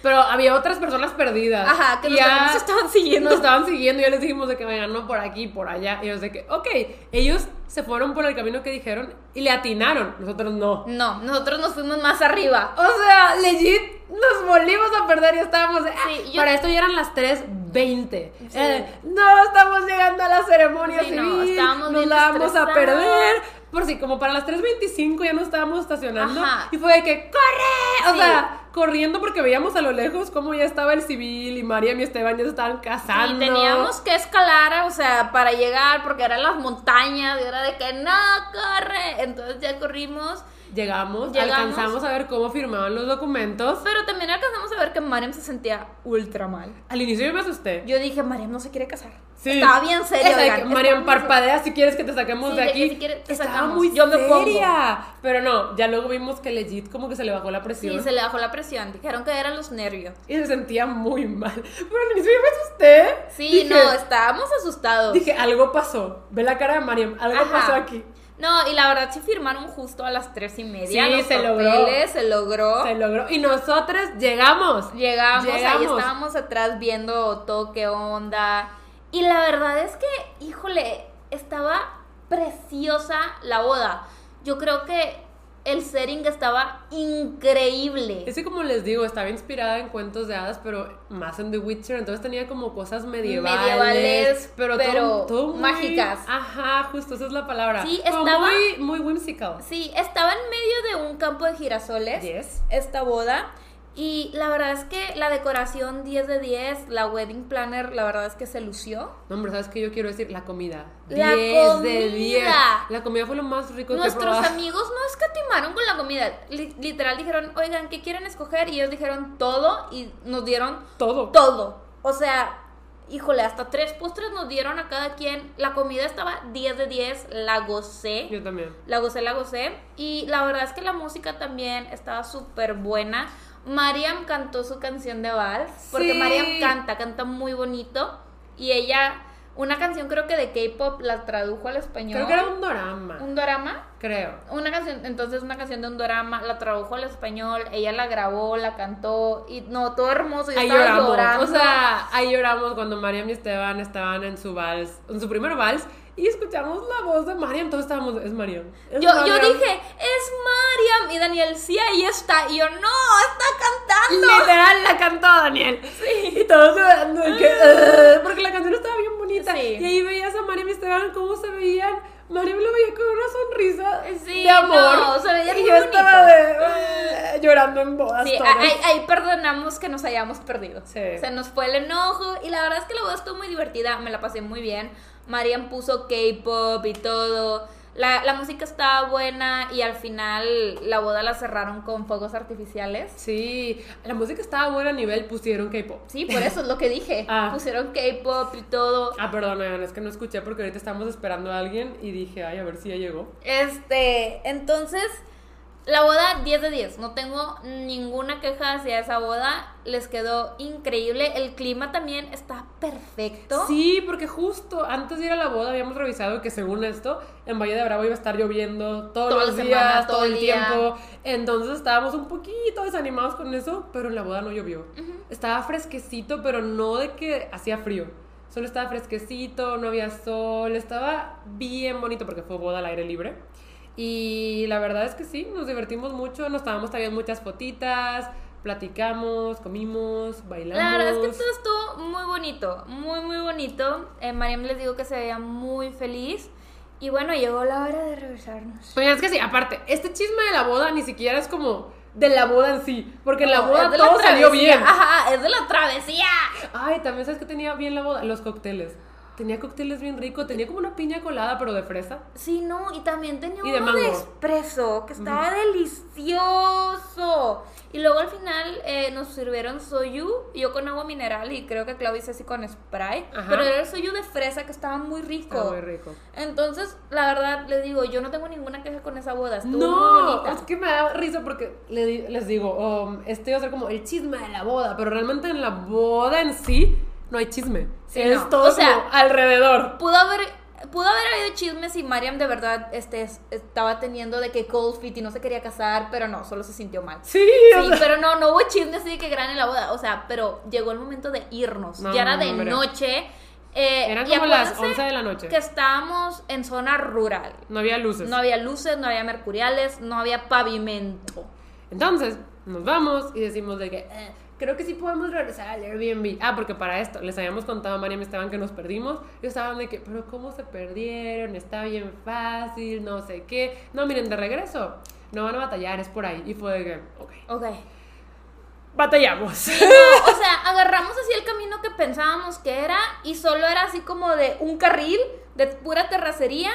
Pero había otras personas perdidas. Ajá, que ya nos estaban siguiendo. Nos estaban siguiendo ya les dijimos de que vayan no por aquí, por allá. Y ellos de que, ok, ellos se fueron por el camino que dijeron y le atinaron. Nosotros no. No, nosotros nos fuimos más arriba. O sea, legit, nos volvimos a perder y estábamos de, ah, Sí, yo- para esto ya eran las 3.20. Eh, no, estamos llegando a la ceremonia Sí, no, civil, estábamos nos la vamos a perder. Por si, como para las 3.25 ya nos estábamos estacionando. Ajá. Y fue de que, ¡corre! O Sí. sea, corriendo porque veíamos a lo lejos cómo ya estaba el civil y Mariam y Esteban ya se estaban casando. Y teníamos que escalar, o sea, para llegar, porque eran las montañas, y era de que no, corre. Entonces ya corrimos, Llegamos, Llegamos. alcanzamos a ver cómo firmaban los documentos. pero también alcanzamos a ver que Mariam se sentía ultra mal. Al inicio yo me asusté. Yo dije, Mariam no se quiere casar. Sí. Estaba bien seria, oigan, que, Mariam, parpadea si quieres que te saquemos Sí, de aquí. si quieres te Estaba sacamos. muy Yo me pongo. seria. Pero no, ya luego vimos que legit como que se le bajó la presión. Sí, se le bajó la presión. Dijeron que eran los nervios. Y se sentía muy mal. Pero al inicio yo me asusté. Sí, Dije- no, estábamos asustados. Dije, algo pasó. Ve la cara de Mariam, algo Ajá. pasó aquí. No, y la verdad sí firmaron justo a las tres y media. Sí, los se logró. Se logró. Se logró. Y nosotros llegamos. Llegamos, ahí Llegamos. estábamos atrás viendo todo qué onda. Y la verdad es que, híjole, estaba preciosa la boda. Yo creo que el setting estaba increíble. Es que como les digo, estaba inspirada en cuentos de hadas, pero más en The Witcher, entonces tenía como cosas medievales, Medievales, pero, pero todo, todo muy- mágicas. Ajá, justo, esa es la palabra. Sí, Como estaba- muy, muy whimsical. Sí, estaba en medio de un campo de girasoles. Yes. esta boda. Y la verdad es que la decoración 10 de 10, la wedding planner, la verdad es que se lució. No, hombre, ¿sabes qué yo quiero decir? La comida. La 10 de 10. comida. La comida fue lo más rico que he Nuestros amigos no escatimaron con la comida. Li- literal dijeron, oigan, ¿qué quieren escoger? Y ellos dijeron todo y nos dieron Todo. todo. O sea, híjole, hasta tres postres nos dieron a cada quien. La comida estaba 10 de 10, la gocé. Yo también. La gocé, la gocé. Y la verdad es que la música también estaba súper buena. Mariam cantó su canción de vals. Porque Sí. Mariam canta, canta muy bonito. Y ella, una canción creo que de K-pop la tradujo al español. Creo que era un dorama. un dorama. Creo. Una canción, entonces una canción de un dorama, la tradujo al español, ella la grabó, la cantó y no, todo hermoso, yo Ahí estaba lloramos. llorando. O sea, ahí lloramos cuando Mariam y Esteban estaban en su vals, en su primer vals, y escuchamos la voz de Mariam. Todos estábamos, es Mariam. es yo, yo Mariam". dije, es Mariam. Y Daniel, sí, ahí está. Y yo, no, está cantando. Literal la cantó Daniel. Y todos llorando. porque la canción estaba bien bonita. Sí. Y ahí veías a Mariam y Esteban cómo se veían. Mariam lo veía con una sonrisa Sí, de amor. no, se veía y yo estaba llorando en bodas. Sí, todos. ahí, ahí perdonamos que nos hayamos perdido. Sí. Se nos fue el enojo y la verdad es que la boda estuvo muy divertida, me la pasé muy bien. Mariam puso K-pop y todo. La, la música estaba buena y al final la boda la cerraron con fuegos artificiales. Sí, la música estaba buena a nivel, pusieron K-pop. Sí, por eso es lo que dije. Ah. Pusieron K-pop y todo. Ah, perdón, es que no escuché porque ahorita estamos esperando a alguien y dije, ay, a ver si ya llegó. Este, entonces, la boda 10 de 10. No tengo ninguna queja hacia esa boda. Les quedó increíble. El clima también está perfecto. Sí, porque justo antes de ir a la boda habíamos revisado que según esto, en Valle de Bravo iba a estar lloviendo todos Toda los días, semana, todo, todo el día. tiempo. Entonces estábamos un poquito desanimados con eso, pero en la boda no llovió. Estaba fresquecito, pero no de que hacía frío. Solo estaba fresquecito, no había sol, estaba bien bonito porque fue boda al aire libre. Y la verdad es que sí, nos divertimos mucho, nos tomamos también muchas fotitas, platicamos, comimos, bailamos. La verdad es que todo estuvo muy bonito, muy, muy bonito. Eh, Mariam les digo que se veía muy feliz. Y bueno, llegó la hora de regresarnos. Oigan, es que sí, aparte, este chisme de la boda ni siquiera es como de la boda en sí, porque en la boda la todo salió bien. Ajá, es de la travesía. Ay, también sabes que tenía bien la boda, los cócteles. Tenía cócteles bien ricos, tenía como una piña colada, pero de fresa. Sí, no, y también tenía Y uno de mango. espresso que estaba delicioso. Y luego al final eh, nos sirvieron soyu, yo con agua mineral y creo que Claudia hizo así con spray. Ajá. Pero era el soyu de fresa que estaba muy rico. Está muy rico. Entonces, la verdad, les digo, yo no tengo ninguna queja con esa boda. Estuvo muy No, bonita. es que me da risa porque les digo, um, este iba a ser como el chisme de la boda, pero realmente en la boda en sí no hay chisme. Sí, es no. todo O sea, como alrededor. Pudo haber, pudo haber habido chismes si Mariam de verdad este, es- estaba teniendo de que cold feet y no se quería casar, pero no, solo se sintió mal. Sí, o Sí, sea, pero no, no hubo chisme así de que gran en la boda. O sea, pero llegó el momento de irnos. No, ya era de hombre. noche. eh, eran como las acuérdense 11 de la noche. Que estábamos en zona rural. No había luces. No había luces, no había mercuriales, no había pavimento. Entonces, nos vamos y decimos de que "Eh, creo que sí podemos regresar al Airbnb. Ah, porque para esto les habíamos contado a Mariam y Esteban que nos perdimos. Y estaban de que, pero ¿cómo se perdieron? Está bien fácil, no sé qué. No, miren, de regreso. No van a batallar, es por ahí. Y fue de que, ok, Ok. batallamos. No, o sea, agarramos así el camino que pensábamos que era y solo era así como de un carril de pura terracería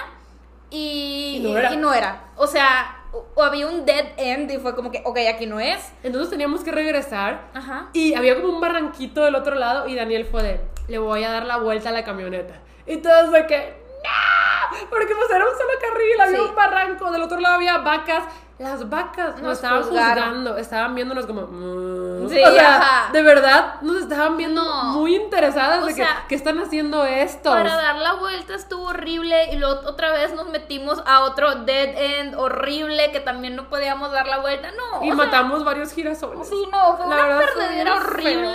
y, Y no era. y no era. O sea, o, había un dead end y fue como que, ok, aquí no es. Entonces teníamos que regresar. Ajá. Y había como un barranquito del otro lado y Daniel fue de, le voy a dar la vuelta a la camioneta. Y todos de que, ¡no! Porque pues era un solo carril, había Sí. un barranco, del otro lado había vacas. Las vacas nos, Nos estaban juzgaron. juzgando, estaban viéndonos como... "Mm". Sí, o sea, ajá. de verdad, nos estaban viendo No. muy interesadas O de sea, que, ¿qué están haciendo estos? Para dar la vuelta estuvo horrible y luego otra vez nos metimos a otro dead end horrible que también no podíamos dar la vuelta. No. y sea, matamos varios girasoles. Sí, no, fue La una verdad perdedera feo.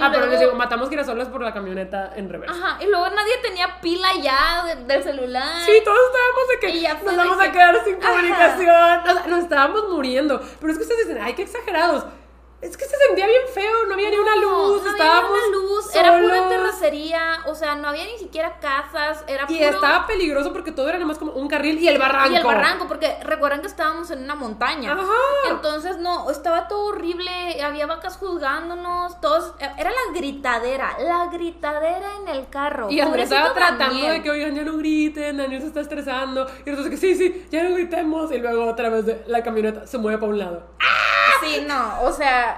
Y Ah, pero les luego- digo, matamos girasoles por la camioneta en reversa. Ajá, y luego nadie tenía pila ya de- del celular. Sí, todos estábamos de que Y ya fue nos vamos que- a quedar sin Ajá. comunicación. O sea, nos estábamos muriendo. Pero es que ustedes dicen, ay, qué exagerados. Es que se sentía bien feo, no había ni una luz, no había estábamos ni una luz, era pura terracería, o sea, no había ni siquiera casas, era Y puro... estaba peligroso porque todo era nada más como un carril y el barranco. Y el barranco, porque recuerdan que estábamos en una montaña. Ajá. Entonces, no, estaba todo horrible, había vacas juzgándonos, todos, era la gritadera, la gritadera en el carro. Y Andrés estaba tratando de que, oigan, ya no griten, Daniel se está estresando. Y nosotros que sí, sí, ya no gritemos. Y luego otra vez la camioneta se mueve para un lado. Sí, no, o sea,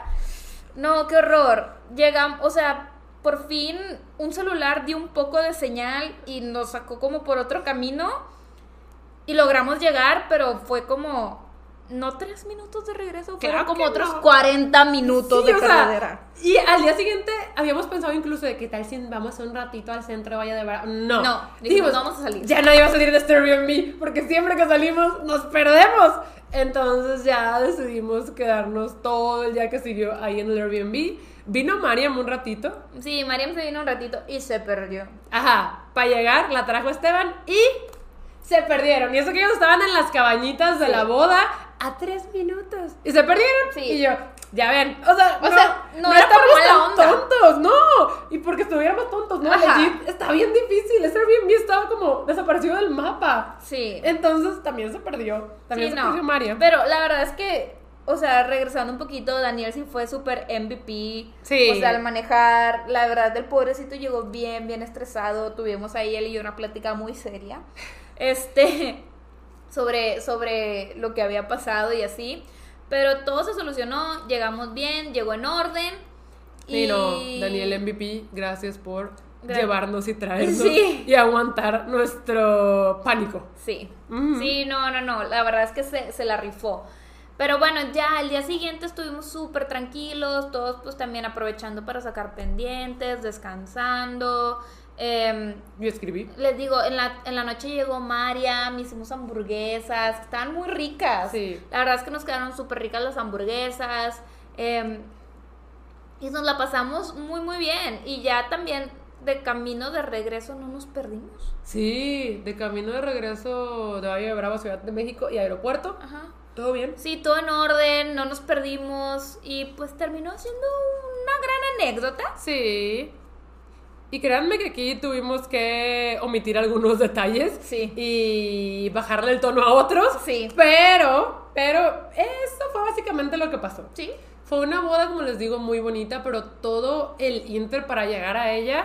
no, qué horror. Llegamos, o sea, por fin un celular dio un poco de señal y nos sacó como por otro camino y logramos llegar, pero fue como, no tres minutos de regreso, fueron Claro como que otros no. 40 minutos Sí, de sea, perdedera. y al día siguiente habíamos pensado incluso de qué tal si vamos un ratito al centro de Valle de Bravo. No. No, dijimos, vamos a salir. Ya nadie va a salir de este Airbnb porque siempre que salimos nos perdemos. Entonces ya decidimos quedarnos todo el día que siguió ahí en el Airbnb. Vino Mariam un ratito. Sí, Mariam se vino un ratito y se perdió. Ajá, para llegar la trajo Esteban y se perdieron. Y eso que ellos estaban en las cabañitas de Sí. la boda a tres minutos. Y se perdieron. Sí. Y yo, ya ven, o sea, O no, sea, no no estamos mala tan onda. tontos, no. Y porque estuviéramos tontos, no, legit, está bien difícil. Ese Airbnb estaba como desaparecido del mapa. Sí. Entonces también se perdió. También Sí, se no. perdió María. Pero la verdad es que, o sea, regresando un poquito, Daniel sí fue súper MVP. Sí. O sea, al manejar, la verdad, el pobrecito llegó bien, bien estresado. Tuvimos ahí él y yo una plática muy seria. Este, sobre, sobre lo que había pasado y así. Pero todo se solucionó, llegamos bien, llegó en orden. Sí, no, Daniel MVP, gracias por llevarnos y traernos Sí. y aguantar nuestro pánico. Sí. Sí, no, no, no. La verdad es que se, se la rifó. Pero bueno, ya el día siguiente estuvimos súper tranquilos, todos pues también aprovechando para sacar pendientes, descansando. Em, Yo escribí. les digo, en la, en la noche llegó Mariam, hicimos hamburguesas, estaban muy ricas. Sí. La verdad es que nos quedaron súper ricas las hamburguesas. em, y nos la pasamos muy, muy bien. Y ya también de camino de regreso no nos perdimos. Sí, de camino de regreso de Valle de Bravo, Ciudad de México y aeropuerto. Ajá. ¿Todo bien? Sí, todo en orden, no nos perdimos y pues terminó siendo una gran anécdota. Sí. Y créanme que aquí tuvimos que omitir algunos detalles Sí. y bajarle el tono a otros. Sí. Pero, pero eso fue básicamente lo que pasó. Sí. Fue una boda, como les digo, muy bonita, pero todo el inter para llegar a ella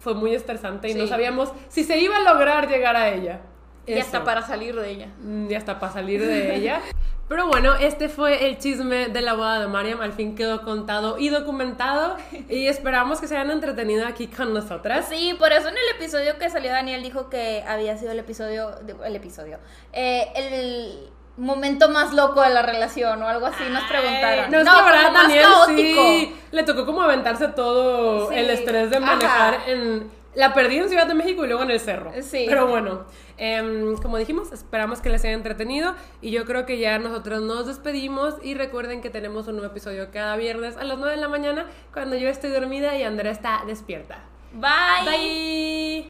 fue muy estresante y no sabíamos si se iba a lograr llegar a ella. Y Eso. hasta para salir de ella. Mm, Ya está para salir de ella. Pero bueno, este fue el chisme de la boda de Mariam. Al fin quedó contado y documentado. Y esperamos que se hayan entretenido aquí con nosotras. Sí, por eso en el episodio que salió Daniel dijo que había sido el episodio, el episodio, eh, el momento más loco de la relación o algo así, nos preguntaron. No, es que la verdad, Daniel sí le tocó como aventarse todo Sí. el estrés de manejar Ajá. en. La perdí en Ciudad de México y luego en el cerro. Sí. Pero bueno, em, como dijimos, esperamos que les haya entretenido. Y yo creo que ya nosotros nos despedimos. Y recuerden que tenemos un nuevo episodio cada viernes a las 9 de la mañana, cuando yo estoy dormida y Andrea está despierta. Bye. Bye.